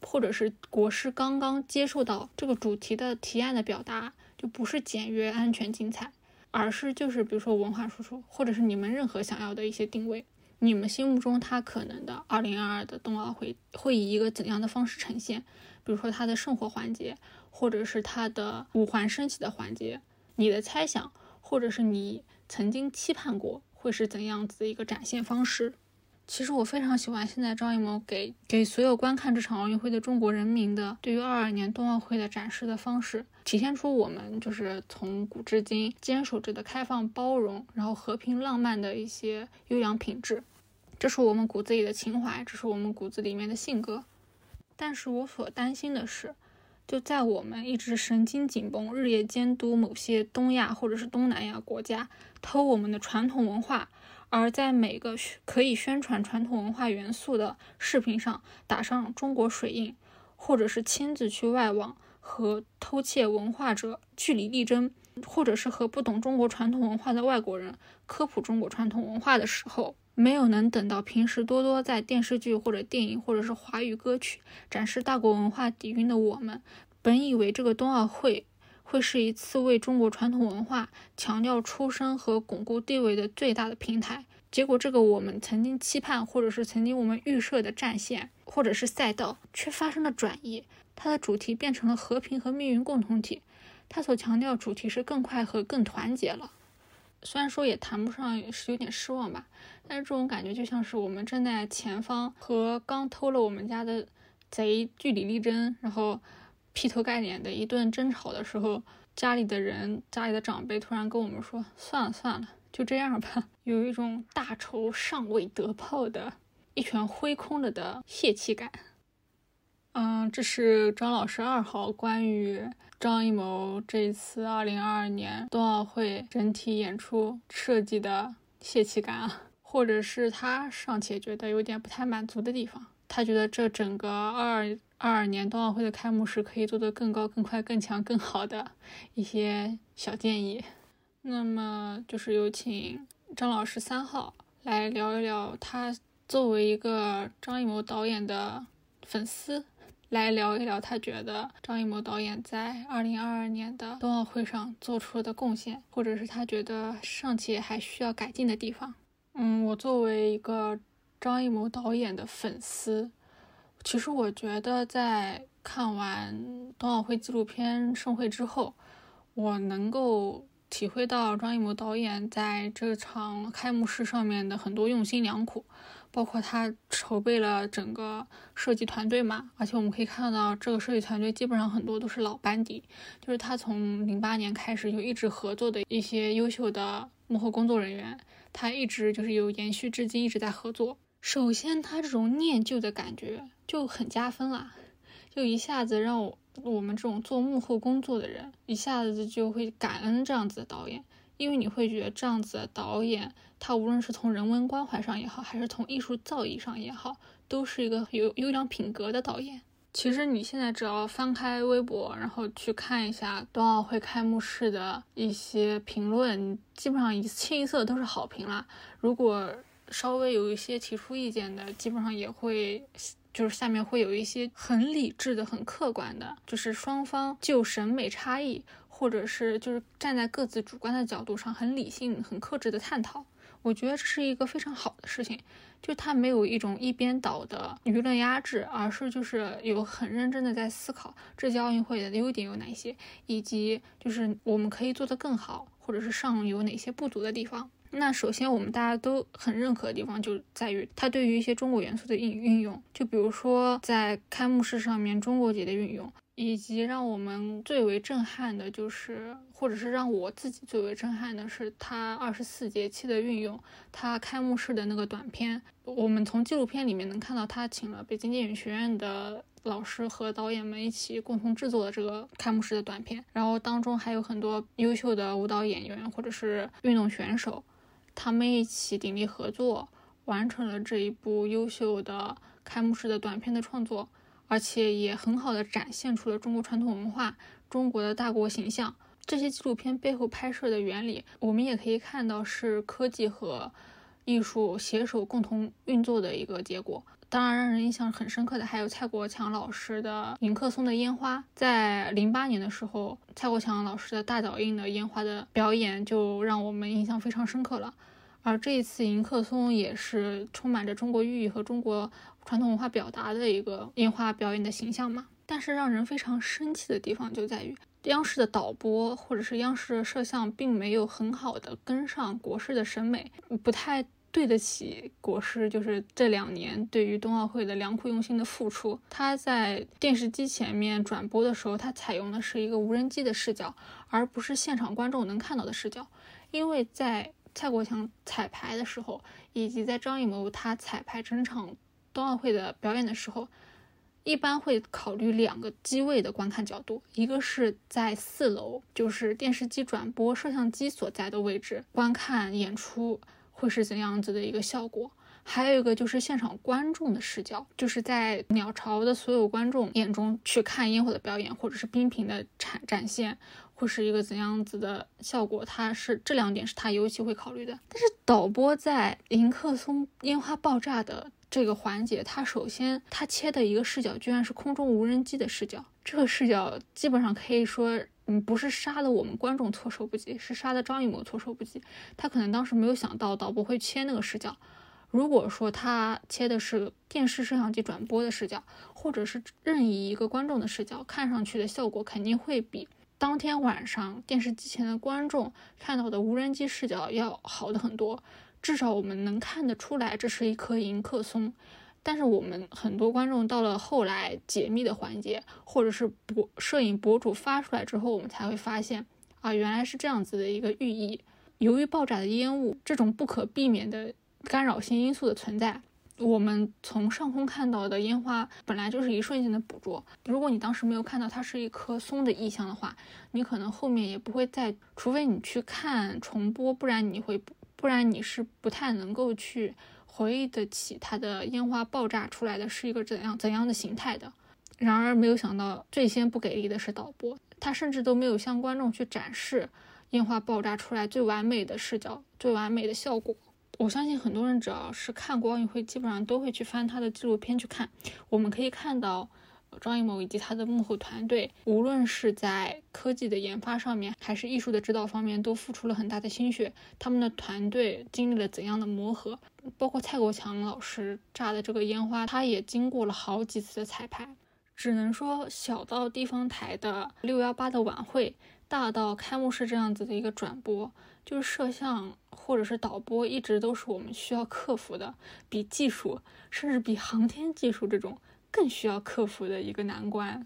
或者是国师刚刚接受到这个主题的提案的表达，就不是简约、安全、精彩，而是就是比如说文化输出，或者是你们任何想要的一些定位，你们心目中它可能的二零二二的冬奥会会以一个怎样的方式呈现？比如说它的生活环节。或者是它的五环升起的环节，你的猜想，或者是你曾经期盼过会是怎样子的一个展现方式？其实我非常喜欢现在张艺谋给给所有观看这场奥运会的中国人民的对于二二年冬奥会的展示的方式，体现出我们就是从古至今坚守着的开放、包容，然后和平、浪漫的一些优良品质，这是我们骨子里的情怀，这是我们骨子里面的性格。但是我所担心的是。就在我们一直神经紧绷、日夜监督某些东亚或者是东南亚国家偷我们的传统文化，而在每个可以宣传传统文化元素的视频上打上中国水印，或者是亲自去外网和偷窃文化者据理力争，或者是和不懂中国传统文化的外国人科普中国传统文化的时候。没有能等到平时多多在电视剧或者电影或者是华语歌曲展示大国文化底蕴的我们，本以为这个冬奥会会是一次为中国传统文化强调出身和巩固地位的最大的平台，结果这个我们曾经期盼或者是曾经我们预设的战线或者是赛道，却发生了转移。它的主题变成了和平和命运共同体，它所强调主题是更快和更团结了。虽然说也谈不上是有点失望吧，但是这种感觉就像是我们正在前方和刚偷了我们家的贼据理力争，然后劈头盖脸的一顿争吵的时候，家里的人、家里的长辈突然跟我们说：“算了算了，就这样吧。”有一种大仇尚未得报的一拳挥空了的泄气感。嗯，这是张老师二号关于。张艺谋这一次二零二二年冬奥会整体演出设计的泄气感啊，或者是他尚且觉得有点不太满足的地方，他觉得这整个二二二年冬奥会的开幕式可以做得更高、更快、更强、更好的一些小建议。那么就是有请张老师三号来聊一聊，他作为一个张艺谋导演的粉丝。来聊一聊他觉得张艺谋导演在二零二二年的冬奥会上做出的贡献，或者是他觉得尚且还需要改进的地方。嗯，我作为一个张艺谋导演的粉丝，其实我觉得在看完冬奥会纪录片《盛会》之后，我能够体会到张艺谋导演在这场开幕式上面的很多用心良苦。包括他筹备了整个设计团队嘛，而且我们可以看到，这个设计团队基本上很多都是老班底，就是他从零八年开始就一直合作的一些优秀的幕后工作人员，他一直就是有延续至今，一直在合作。首先，他这种念旧的感觉就很加分啦，就一下子让我我们这种做幕后工作的人一下子就会感恩这样子的导演。因为你会觉得这样子的导演，他无论是从人文关怀上也好，还是从艺术造诣上也好，都是一个有优良品格的导演。其实你现在只要翻开微博，然后去看一下冬奥会开幕式的一些评论，基本上一清一色都是好评啦。如果稍微有一些提出意见的，基本上也会就是下面会有一些很理智的、很客观的，就是双方就审美差异。或者是就是站在各自主观的角度上，很理性、很克制的探讨，我觉得这是一个非常好的事情。就它没有一种一边倒的舆论压制，而是就是有很认真的在思考这届奥运会的优点有哪些，以及就是我们可以做得更好，或者是上有哪些不足的地方。那首先我们大家都很认可的地方就在于它对于一些中国元素的运运用，就比如说在开幕式上面中国节的运用。以及让我们最为震撼的，就是，或者是让我自己最为震撼的是，它二十四节气的运用。它开幕式的那个短片，我们从纪录片里面能看到，他请了北京电影学院的老师和导演们一起共同制作的这个开幕式的短片。然后当中还有很多优秀的舞蹈演员或者是运动选手，他们一起鼎力合作，完成了这一部优秀的开幕式的短片的创作。而且也很好的展现出了中国传统文化、中国的大国形象。这些纪录片背后拍摄的原理，我们也可以看到是科技和艺术携手共同运作的一个结果。当然，让人印象很深刻的还有蔡国强老师的迎客松的烟花。在零八年的时候，蔡国强老师的大脚印的烟花的表演就让我们印象非常深刻了。而这一次迎客松也是充满着中国寓意和中国。传统文化表达的一个烟花表演的形象嘛，但是让人非常生气的地方就在于，央视的导播或者是央视的摄像并没有很好的跟上国师的审美，不太对得起国师就是这两年对于冬奥会的良苦用心的付出。他在电视机前面转播的时候，他采用的是一个无人机的视角，而不是现场观众能看到的视角，因为在蔡国强彩排的时候，以及在张艺谋他彩排整场。冬奥会的表演的时候，一般会考虑两个机位的观看角度，一个是在四楼，就是电视机转播摄像机所在的位置观看演出会是怎样子的一个效果；还有一个就是现场观众的视角，就是在鸟巢的所有观众眼中去看烟火的表演，或者是冰屏的展展现，会是一个怎样子的效果。它是这两点是他尤其会考虑的。但是导播在迎客松烟花爆炸的。这个环节，它首先它切的一个视角居然是空中无人机的视角，这个视角基本上可以说嗯，不是杀的我们观众措手不及，是杀的张艺谋措手不及。他可能当时没有想到导播会切那个视角。如果说他切的是电视摄像机转播的视角，或者是任意一个观众的视角，看上去的效果肯定会比当天晚上电视机前的观众看到的无人机视角要好的很多。至少我们能看得出来，这是一颗迎客松。但是我们很多观众到了后来解密的环节，或者是博摄影博主发出来之后，我们才会发现啊，原来是这样子的一个寓意。由于爆炸的烟雾这种不可避免的干扰性因素的存在，我们从上空看到的烟花本来就是一瞬间的捕捉。如果你当时没有看到它是一颗松的意象的话，你可能后面也不会再，除非你去看重播，不然你会不然你是不太能够去。回忆得起它的烟花爆炸出来的是一个怎样怎样的形态的，然而没有想到最先不给力的是导播，他甚至都没有向观众去展示烟花爆炸出来最完美的视角、最完美的效果。我相信很多人只要是看过奥运会，基本上都会去翻他的纪录片去看。我们可以看到。张艺谋以及他的幕后团队，无论是在科技的研发上面，还是艺术的指导方面，都付出了很大的心血。他们的团队经历了怎样的磨合？包括蔡国强老师炸的这个烟花，他也经过了好几次的彩排。只能说，小到地方台的六幺八的晚会，大到开幕式这样子的一个转播，就是摄像或者是导播，一直都是我们需要克服的，比技术，甚至比航天技术这种。更需要克服的一个难关。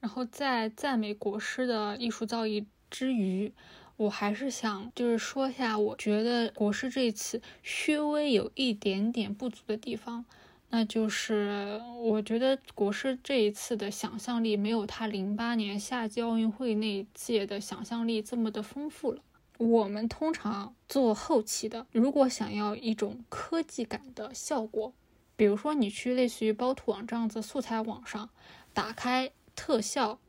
然后在赞美国师的艺术造诣之余，我还是想就是说一下，我觉得国师这一次稍微有一点点不足的地方，那就是我觉得国师这一次的想象力没有他零八年夏季奥运会那一届的想象力这么的丰富了。我们通常做后期的，如果想要一种科技感的效果。比如说，你去类似于包图网这样子素材网上，打开特效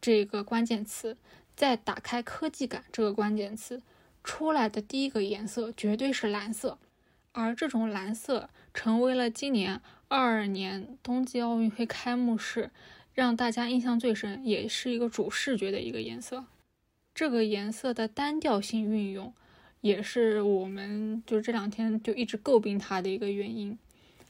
这个关键词，再打开科技感这个关键词，出来的第一个颜色绝对是蓝色，而这种蓝色成为了今年二二年冬季奥运会开幕式让大家印象最深，也是一个主视觉的一个颜色。这个颜色的单调性运用，也是我们就这两天就一直诟病它的一个原因。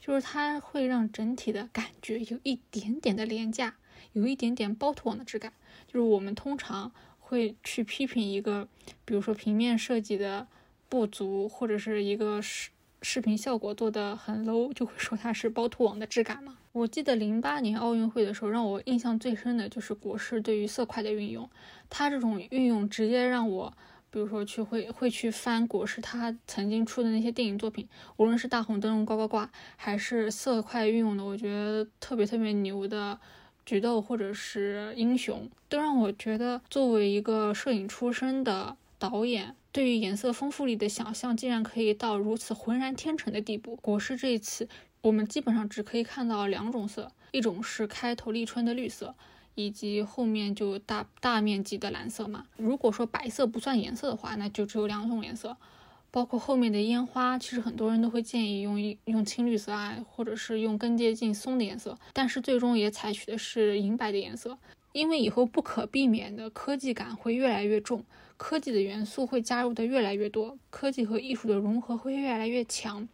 就是它会让整体的感觉有一点点的廉价，有一点点包图网的质感。就是我们通常会去批评一个，比如说平面设计的不足，或者是一个视视频效果做的很 low，就会说它是包图网的质感嘛。我记得零八年奥运会的时候，让我印象最深的就是国师对于色块的运用，它这种运用直接让我。比如说去会会去翻国师他曾经出的那些电影作品，无论是大红灯笼高高挂，还是色块运用的，我觉得特别特别牛的菊豆或者是英雄，都让我觉得作为一个摄影出身的导演，对于颜色丰富力的想象竟然可以到如此浑然天成的地步。国师这一次，我们基本上只可以看到两种色，一种是开头立春的绿色。以及后面就大大面积的蓝色嘛。如果说白色不算颜色的话，那就只有两种颜色。包括后面的烟花，其实很多人都会建议用用青绿色啊，或者是用更接近松的颜色。但是最终也采取的是银白的颜色，因为以后不可避免的科技感会越来越重，科技的元素会加入的越来越多，科技和艺术的融合会越来越强。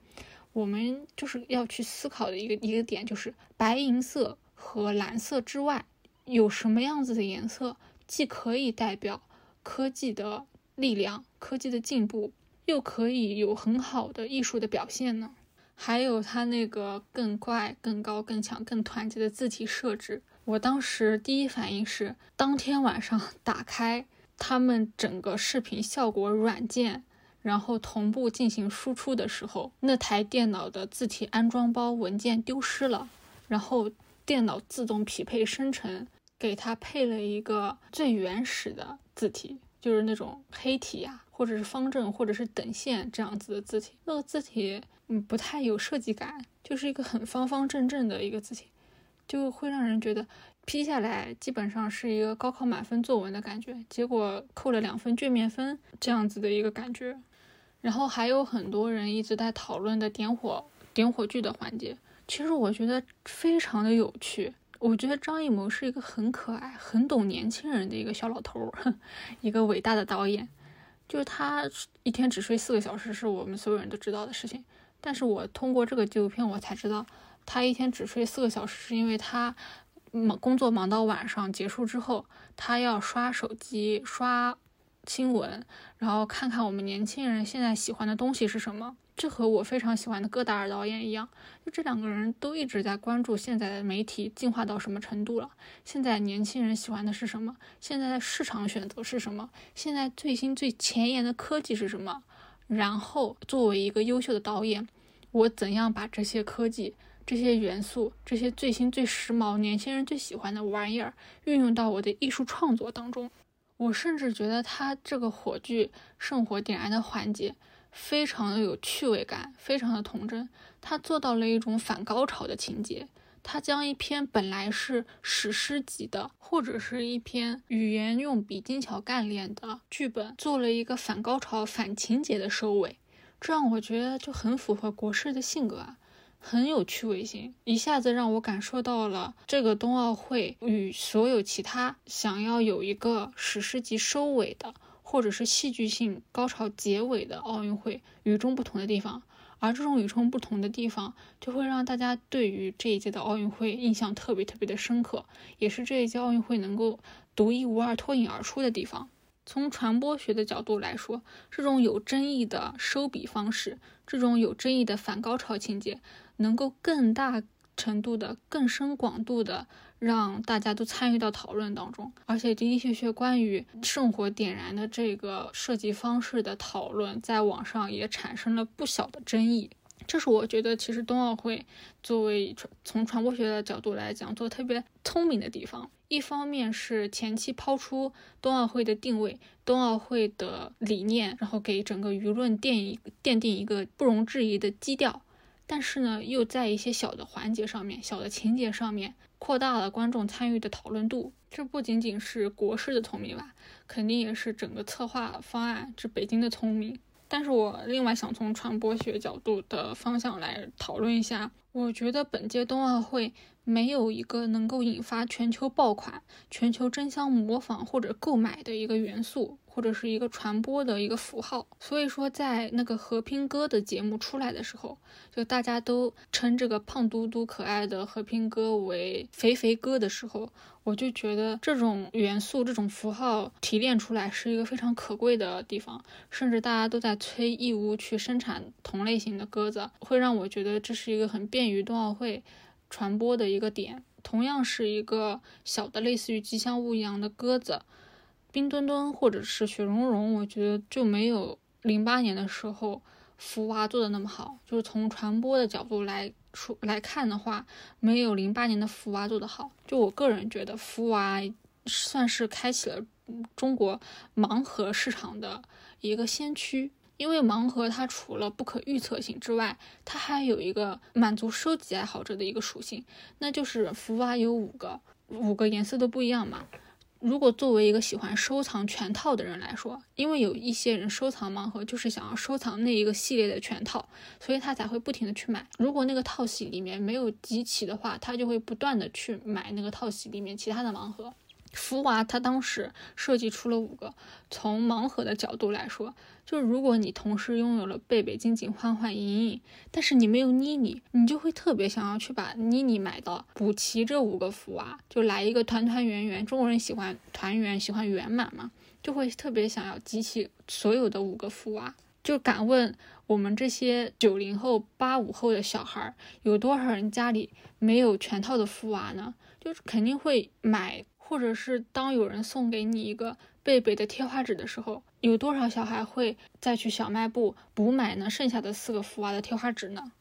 我们就是要去思考的一个一个点，就是白银色和蓝色之外。有什么样子的颜色，既可以代表科技的力量、科技的进步，又可以有很好的艺术的表现呢？还有它那个更快、更高、更强、更团结的字体设置，我当时第一反应是，当天晚上 打开他们整个视频效果软件，然后同步进行输出的时候，那台电脑的字体安装包文件丢失了，然后电脑自动匹配生成。给它配了一个最原始的字体，就是那种黑体呀，或者是方正，或者是等线这样子的字体。那个字体，嗯，不太有设计感，就是一个很方方正正的一个字体，就会让人觉得批下来基本上是一个高考满分作文的感觉，结果扣了两分卷面分这样子的一个感觉。然后还有很多人一直在讨论的点火点火炬的环节，其实我觉得非常的有趣。我觉得张艺谋是一个很可爱、很懂年轻人的一个小老头儿，一个伟大的导演。就是他一天只睡四个小时，是我们所有人都知道的事情。但是我通过这个纪录片，我才知道他一天只睡四个小时，是因为他忙工作忙到晚上结束之后，他要刷手机、刷新闻，然后看看我们年轻人现在喜欢的东西是什么。这和我非常喜欢的戈达尔导演一样，就这两个人都一直在关注现在的媒体进化到什么程度了，现在年轻人喜欢的是什么，现在的市场选择是什么，现在最新最前沿的科技是什么。然后作为一个优秀的导演，我怎样把这些科技、这些元素、这些最新最时髦、年轻人最喜欢的玩意儿运用到我的艺术创作当中？我甚至觉得他这个火炬圣火点燃的环节。非常的有趣味感，非常的童真。他做到了一种反高潮的情节。他将一篇本来是史诗级的，或者是一篇语言用笔精巧干练的剧本，做了一个反高潮、反情节的收尾。这让我觉得就很符合国师的性格啊，很有趣味性，一下子让我感受到了这个冬奥会与所有其他想要有一个史诗级收尾的。或者是戏剧性高潮结尾的奥运会与众不同的地方，而这种与众不同的地方，就会让大家对于这一届的奥运会印象特别特别的深刻，也是这一届奥运会能够独一无二脱颖而出的地方。从传播学的角度来说，这种有争议的收笔方式，这种有争议的反高潮情节，能够更大程度的、更深广度的。让大家都参与到讨论当中，而且的的确确关于圣火点燃的这个设计方式的讨论，在网上也产生了不小的争议。这是我觉得其实冬奥会作为从传播学的角度来讲做特别聪明的地方。一方面是前期抛出冬奥会的定位、冬奥会的理念，然后给整个舆论奠一奠定一个不容置疑的基调。但是呢，又在一些小的环节上面、小的情节上面扩大了观众参与的讨论度。这不仅仅是国师的聪明吧，肯定也是整个策划方案这北京的聪明。但是我另外想从传播学角度的方向来讨论一下，我觉得本届冬奥会没有一个能够引发全球爆款、全球争相模仿或者购买的一个元素。或者是一个传播的一个符号，所以说在那个和平鸽的节目出来的时候，就大家都称这个胖嘟嘟可爱的和平鸽为肥肥鸽的时候，我就觉得这种元素、这种符号提炼出来是一个非常可贵的地方，甚至大家都在催义乌去生产同类型的鸽子，会让我觉得这是一个很便于冬奥会传播的一个点。同样是一个小的类似于吉祥物一样的鸽子。冰墩墩或者是雪融融，我觉得就没有零八年的时候福娃做的那么好。就是从传播的角度来说来看的话，没有零八年的福娃做的好。就我个人觉得，福娃算是开启了中国盲盒市场的一个先驱。因为盲盒它除了不可预测性之外，它还有一个满足收集爱好者的一个属性，那就是福娃有五个，五个颜色都不一样嘛。如果作为一个喜欢收藏全套的人来说，因为有一些人收藏盲盒就是想要收藏那一个系列的全套，所以他才会不停的去买。如果那个套系里面没有集齐的话，他就会不断的去买那个套系里面其他的盲盒。福娃他当时设计出了五个，从盲盒的角度来说。就是如果你同时拥有了贝贝、晶晶、欢欢、莹莹，但是你没有妮妮，你就会特别想要去把妮妮买到，补齐这五个福娃，就来一个团团圆圆。中国人喜欢团圆，喜欢圆满嘛，就会特别想要集齐所有的五个福娃。就敢问我们这些九零后、八五后的小孩，有多少人家里没有全套的福娃呢？就是肯定会买，或者是当有人送给你一个。贝贝的贴画纸的时候，有多少小孩会再去小卖部补买呢？剩下的四个福娃的贴画纸呢？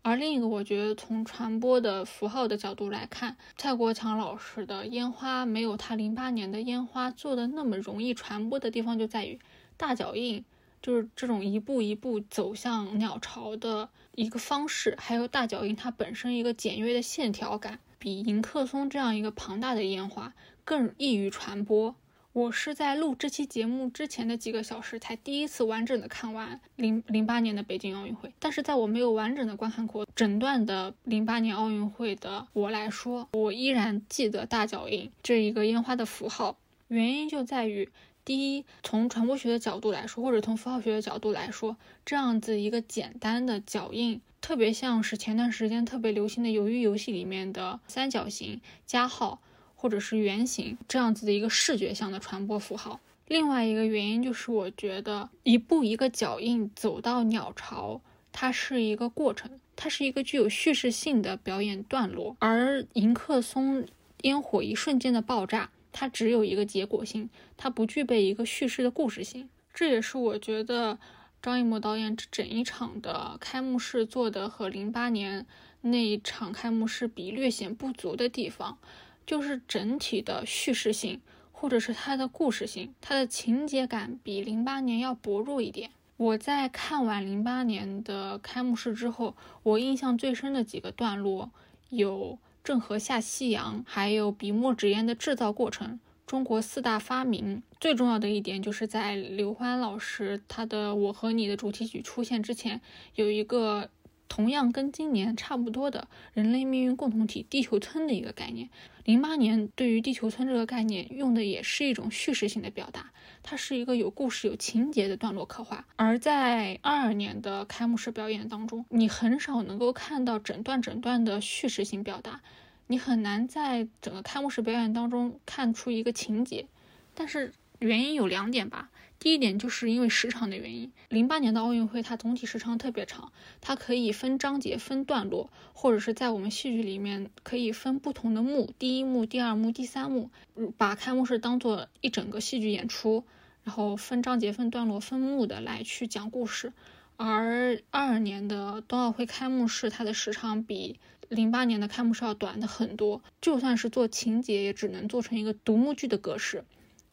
而另一个，我觉得从传播的符号的角度来看，蔡国强老师的烟花没有他零八年的烟花做的那么容易传播的地方，就在于大脚印，就是这种一步一步走向鸟巢的一个方式，还有大脚印它本身一个简约的线条感，比迎客松这样一个庞大的烟花更易于传播。我是在录这期节目之前的几个小时才第一次完整的看完零零八年的北京奥运会，但是在我没有完整的观看过整段的零八年奥运会的我来说，我依然记得大脚印这一个烟花的符号。原因就在于，第一，从传播学的角度来说，或者从符号学的角度来说，这样子一个简单的脚印，特别像是前段时间特别流行的鱿鱼游戏里面的三角形加号。或者是圆形这样子的一个视觉上的传播符号。另外一个原因就是，我觉得一步一个脚印走到鸟巢，它是一个过程，它是一个具有叙事性的表演段落。而迎客松烟火一瞬间的爆炸，它只有一个结果性，它不具备一个叙事的故事性。这也是我觉得张艺谋导演整一场的开幕式做的和零八年那一场开幕式比略显不足的地方。就是整体的叙事性，或者是它的故事性，它的情节感比零八年要薄弱一点。我在看完零八年的开幕式之后，我印象最深的几个段落有郑和下西洋，还有笔墨纸砚的制造过程，中国四大发明。最重要的一点就是在刘欢老师他的《我和你》的主题曲出现之前，有一个同样跟今年差不多的人类命运共同体——地球村的一个概念。零八年对于地球村这个概念用的也是一种叙事性的表达，它是一个有故事、有情节的段落刻画。而在二二年的开幕式表演当中，你很少能够看到整段整段的叙事性表达，你很难在整个开幕式表演当中看出一个情节。但是原因有两点吧。第一点就是因为时长的原因，零八年的奥运会它总体时长特别长，它可以分章节、分段落，或者是在我们戏剧里面可以分不同的幕，第一幕、第二幕、第三幕，把开幕式当做一整个戏剧演出，然后分章节、分段落、分幕的来去讲故事。而二二年的冬奥会开幕式，它的时长比零八年的开幕式要短的很多，就算是做情节，也只能做成一个独幕剧的格式。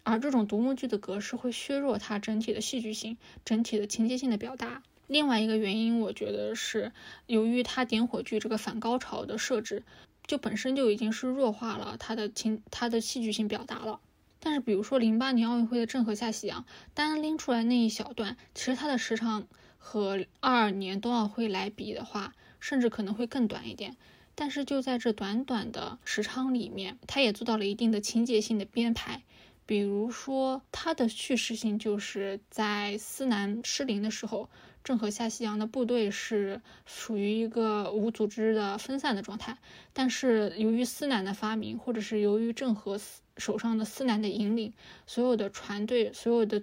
而这种独幕剧的格式会削弱它整体的戏剧性、整体的情节性的表达。另外一个原因，我觉得是由于它点火剧这个反高潮的设置，就本身就已经是弱化了它的情、它的戏剧性表达了。但是，比如说零八年奥运会的郑和下西洋，单拎出来那一小段，其实它的时长和二二年冬奥会来比的话，甚至可能会更短一点。但是就在这短短的时长里面，它也做到了一定的情节性的编排。比如说，它的叙事性就是在思南失灵的时候，郑和下西洋的部队是属于一个无组织的分散的状态。但是由于思南的发明，或者是由于郑和手上的思南的引领，所有的船队、所有的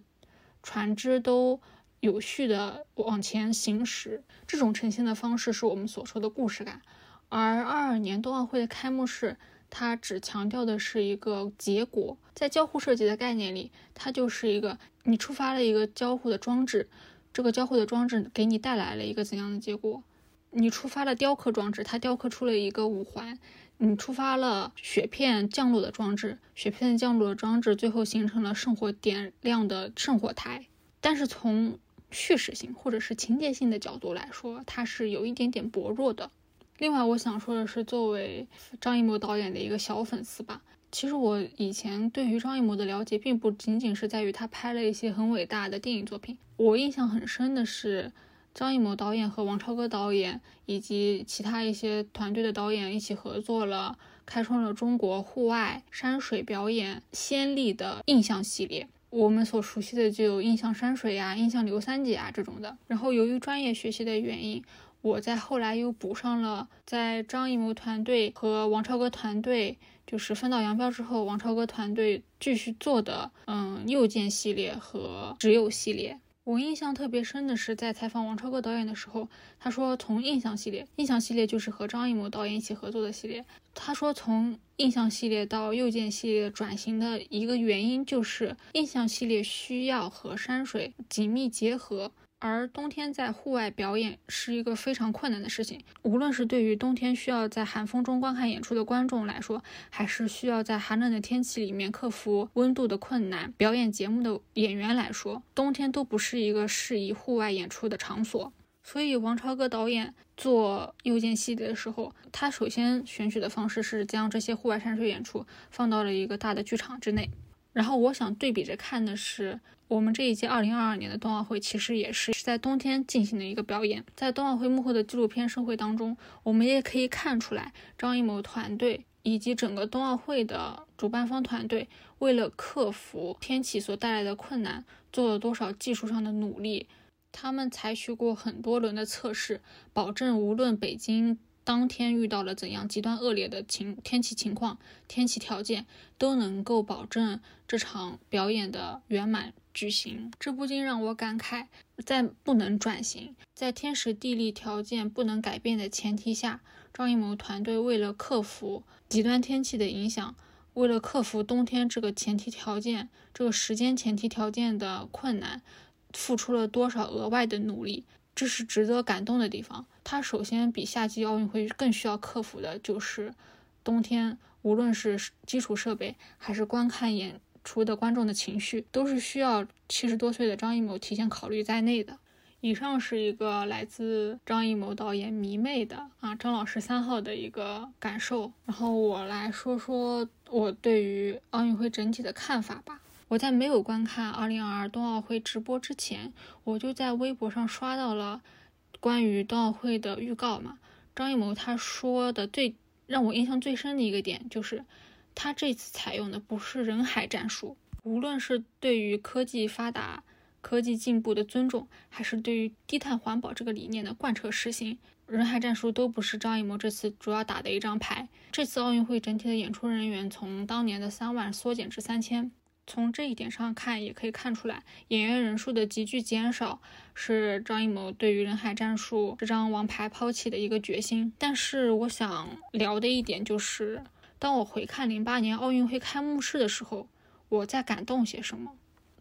船只都有序的往前行驶。这种呈现的方式是我们所说的故事感。而二二年冬奥会的开幕式。它只强调的是一个结果，在交互设计的概念里，它就是一个你触发了一个交互的装置，这个交互的装置给你带来了一个怎样的结果？你触发了雕刻装置，它雕刻出了一个五环；你触发了雪片降落的装置，雪片降落的装置最后形成了圣火点亮的圣火台。但是从叙事性或者是情节性的角度来说，它是有一点点薄弱的。另外，我想说的是，作为张艺谋导演的一个小粉丝吧，其实我以前对于张艺谋的了解，并不仅仅是在于他拍了一些很伟大的电影作品。我印象很深的是，张艺谋导演和王超歌导演以及其他一些团队的导演一起合作了，开创了中国户外山水表演先例的印象系列。我们所熟悉的就有印象山水呀、印象刘三姐啊这种的。然后，由于专业学习的原因。我在后来又补上了，在张艺谋团队和王超歌团队就是分道扬镳之后，王超歌团队继续做的，嗯，右键系列和只有系列。我印象特别深的是，在采访王超歌导演的时候，他说从印象系列，印象系列就是和张艺谋导演一起合作的系列。他说从印象系列到右键系列转型的一个原因，就是印象系列需要和山水紧密结合。而冬天在户外表演是一个非常困难的事情，无论是对于冬天需要在寒风中观看演出的观众来说，还是需要在寒冷的天气里面克服温度的困难表演节目的演员来说，冬天都不是一个适宜户外演出的场所。所以，王超歌导演做右键系列的时候，他首先选取的方式是将这些户外山水演出放到了一个大的剧场之内。然后我想对比着看的是，我们这一届二零二二年的冬奥会其实也是是在冬天进行的一个表演。在冬奥会幕后的纪录片盛会当中，我们也可以看出来张艺谋团队以及整个冬奥会的主办方团队为了克服天气所带来的困难，做了多少技术上的努力。他们采取过很多轮的测试，保证无论北京。当天遇到了怎样极端恶劣的情天气情况、天气条件，都能够保证这场表演的圆满举行。这不禁让我感慨，在不能转型、在天时地利条件不能改变的前提下，张艺谋团队为了克服极端天气的影响，为了克服冬天这个前提条件、这个时间前提条件的困难，付出了多少额外的努力。这是值得感动的地方。它首先比夏季奥运会更需要克服的就是冬天，无论是基础设备还是观看演出的观众的情绪，都是需要七十多岁的张艺谋提前考虑在内的。以上是一个来自张艺谋导演迷妹的啊张老师三号的一个感受。然后我来说说我对于奥运会整体的看法吧。我在没有观看2022冬奥会直播之前，我就在微博上刷到了关于冬奥会的预告嘛。张艺谋他说的最让我印象最深的一个点，就是他这次采用的不是人海战术，无论是对于科技发达、科技进步的尊重，还是对于低碳环保这个理念的贯彻实行，人海战术都不是张艺谋这次主要打的一张牌。这次奥运会整体的演出人员从当年的三万缩减至三千。从这一点上看，也可以看出来，演员人数的急剧减少是张艺谋对于人海战术这张王牌抛弃的一个决心。但是，我想聊的一点就是，当我回看零八年奥运会开幕式的时候，我在感动些什么？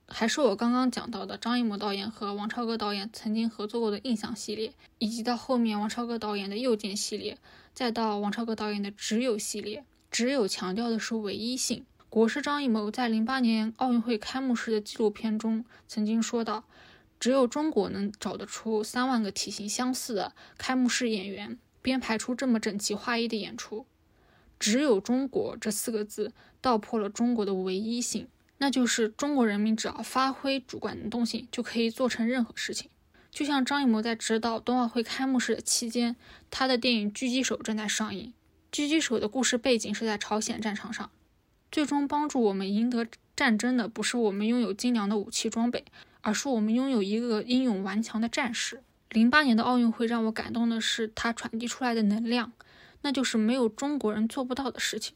还是我刚刚讲到的张艺谋导演和王超哥导演曾经合作过的印象系列，以及到后面王超哥导演的又见系列，再到王超哥导演的只有系列，只有强调的是唯一性。国师张艺谋在零八年奥运会开幕式的纪录片中曾经说道：“只有中国能找得出三万个体型相似的开幕式演员，编排出这么整齐划一的演出。只有中国这四个字道破了中国的唯一性，那就是中国人民只要发挥主观能动性，就可以做成任何事情。就像张艺谋在指导冬奥会开幕式的期间，他的电影《狙击手》正在上映，《狙击手》的故事背景是在朝鲜战场上。”最终帮助我们赢得战争的，不是我们拥有精良的武器装备，而是我们拥有一个英勇顽强的战士。零八年的奥运会让我感动的是，它传递出来的能量，那就是没有中国人做不到的事情，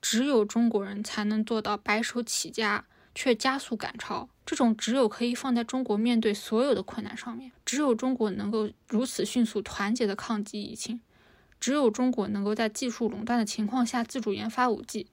只有中国人才能做到白手起家却加速赶超。这种只有可以放在中国面对所有的困难上面，只有中国能够如此迅速团结的抗击疫情，只有中国能够在技术垄断的情况下自主研发武器。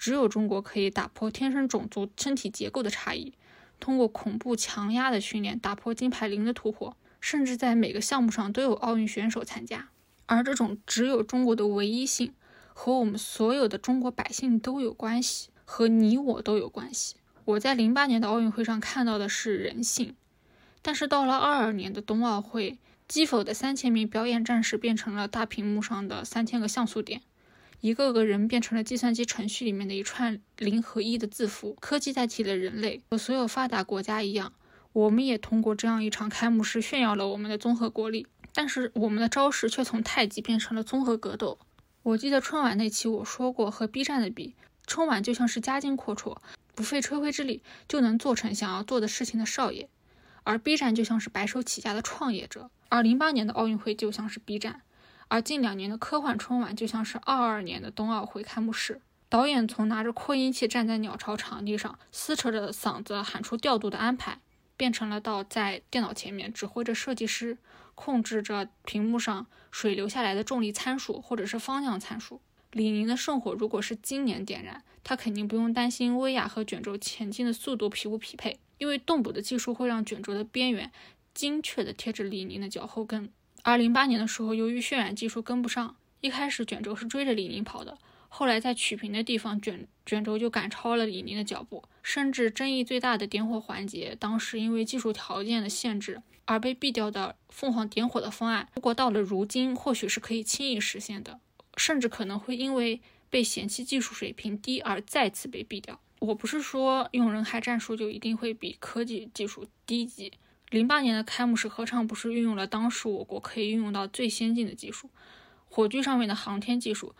只有中国可以打破天生种族身体结构的差异，通过恐怖强压的训练打破金牌零的突破，甚至在每个项目上都有奥运选手参加。而这种只有中国的唯一性，和我们所有的中国百姓都有关系，和你我都有关系。我在零八年的奥运会上看到的是人性，但是到了二二年的冬奥会，击否的三千名表演战士变成了大屏幕上的三千个像素点。一个个人变成了计算机程序里面的一串零和一的字符，科技代替了人类。和所有发达国家一样，我们也通过这样一场开幕式炫耀了我们的综合国力。但是我们的招式却从太极变成了综合格斗。我记得春晚那期我说过，和 B 站的比，春晚就像是家境阔绰，不费吹灰之力就能做成想要做的事情的少爷，而 B 站就像是白手起家的创业者。而零八年的奥运会就像是 B 站。而近两年的科幻春晚就像是二二年的冬奥会开幕式，导演从拿着扩音器站在鸟巢场地上撕扯着嗓子喊出调度的安排，变成了到在电脑前面指挥着设计师控制着屏幕上水流下来的重力参数或者是方向参数。李宁的圣火如果是今年点燃，他肯定不用担心威亚和卷轴前进的速度匹不匹配，因为动捕的技术会让卷轴的边缘精确地贴着李宁的脚后跟。而零八年的时候，由于渲染技术跟不上，一开始卷轴是追着李宁跑的，后来在曲屏的地方，卷卷轴就赶超了李宁的脚步，甚至争议最大的点火环节，当时因为技术条件的限制而被毙掉的凤凰点火的方案，如果到了如今，或许是可以轻易实现的，甚至可能会因为被嫌弃技术水平低而再次被毙掉。我不是说用人海战术就一定会比科技技术低级。零八年的开幕式何尝不是运用了当时我国可以运用到最先进的技术？火炬上面的航天技术，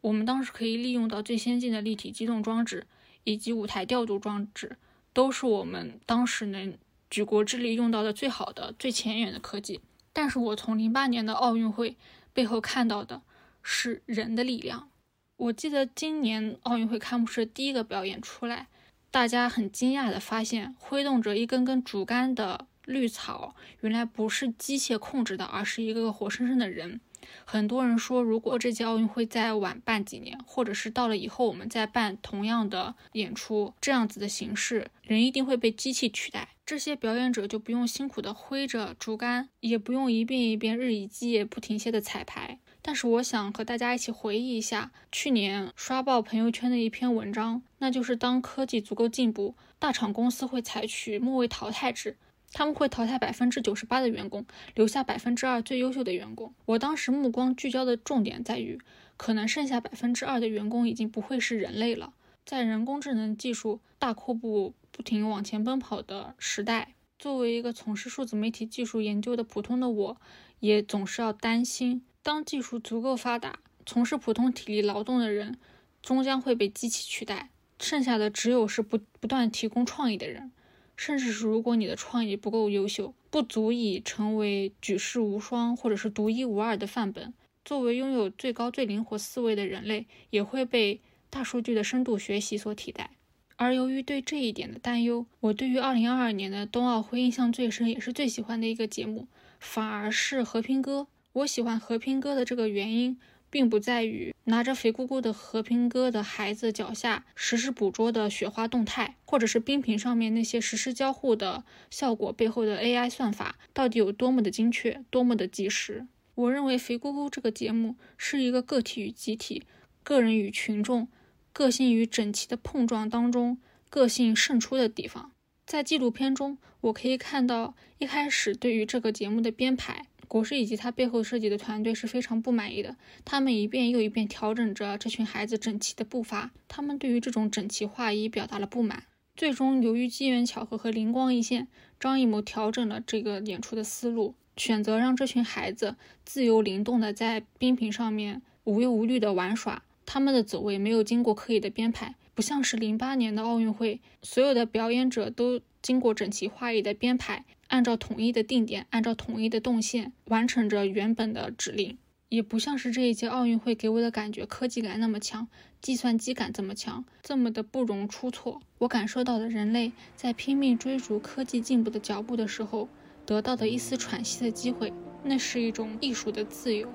我们当时可以利用到最先进的立体机动装置以及舞台调度装置，都是我们当时能举国之力用到的最好的、最前沿的科技。但是我从零八年的奥运会背后看到的是人的力量。我记得今年奥运会开幕式第一个表演出来，大家很惊讶地发现，挥动着一根根竹竿的绿草，原来不是机械控制的，而是一个个活生生的人。很多人说，如果这届奥运会再晚办几年，或者是到了以后我们再办同样的演出，这样子的形式，人一定会被机器取代。这些表演者就不用辛苦的挥着竹竿，也不用一遍一遍日以继夜不停歇的彩排。但是我想和大家一起回忆一下去年刷爆朋友圈的一篇文章，那就是当科技足够进步，大厂公司会采取末位淘汰制，他们会淘汰百分之九十八的员工，留下百分之二最优秀的员工。我当时目光聚焦的重点在于，可能剩下百分之二的员工已经不会是人类了。在人工智能技术大阔步不停往前奔跑的时代，作为一个从事数字媒体技术研究的普通的我，也总是要担心。当技术足够发达，从事普通体力劳动的人终将会被机器取代，剩下的只有是不不断提供创意的人，甚至是如果你的创意不够优秀，不足以成为举世无双或者是独一无二的范本，作为拥有最高最灵活思维的人类，也会被大数据的深度学习所替代。而由于对这一点的担忧，我对于2022年的冬奥会印象最深，也是最喜欢的一个节目，反而是和平鸽。我喜欢和平鸽的这个原因，并不在于拿着肥咕咕的和平鸽的孩子脚下实时捕捉的雪花动态，或者是冰屏上面那些实时交互的效果背后的 AI 算法到底有多么的精确，多么的及时。我认为肥咕咕这个节目是一个个体与集体、个人与群众、个性与整齐的碰撞当中，个性胜出的地方。在纪录片中，我可以看到一开始对于这个节目的编排。国师以及他背后设计的团队是非常不满意的，他们一遍又一遍调整着这群孩子整齐的步伐，他们对于这种整齐划一表达了不满。最终，由于机缘巧合和灵光一现，张艺谋调整了这个演出的思路，选择让这群孩子自由灵动的在冰屏上面无忧无虑的玩耍，他们的走位没有经过刻意的编排，不像是零八年的奥运会，所有的表演者都经过整齐划一的编排。按照统一的定点，按照统一的动线完成着原本的指令，也不像是这一届奥运会给我的感觉，科技感那么强，计算机感这么强，这么的不容出错。我感受到的人类在拼命追逐科技进步的脚步的时候，得到的一丝喘息的机会，那是一种艺术的自由。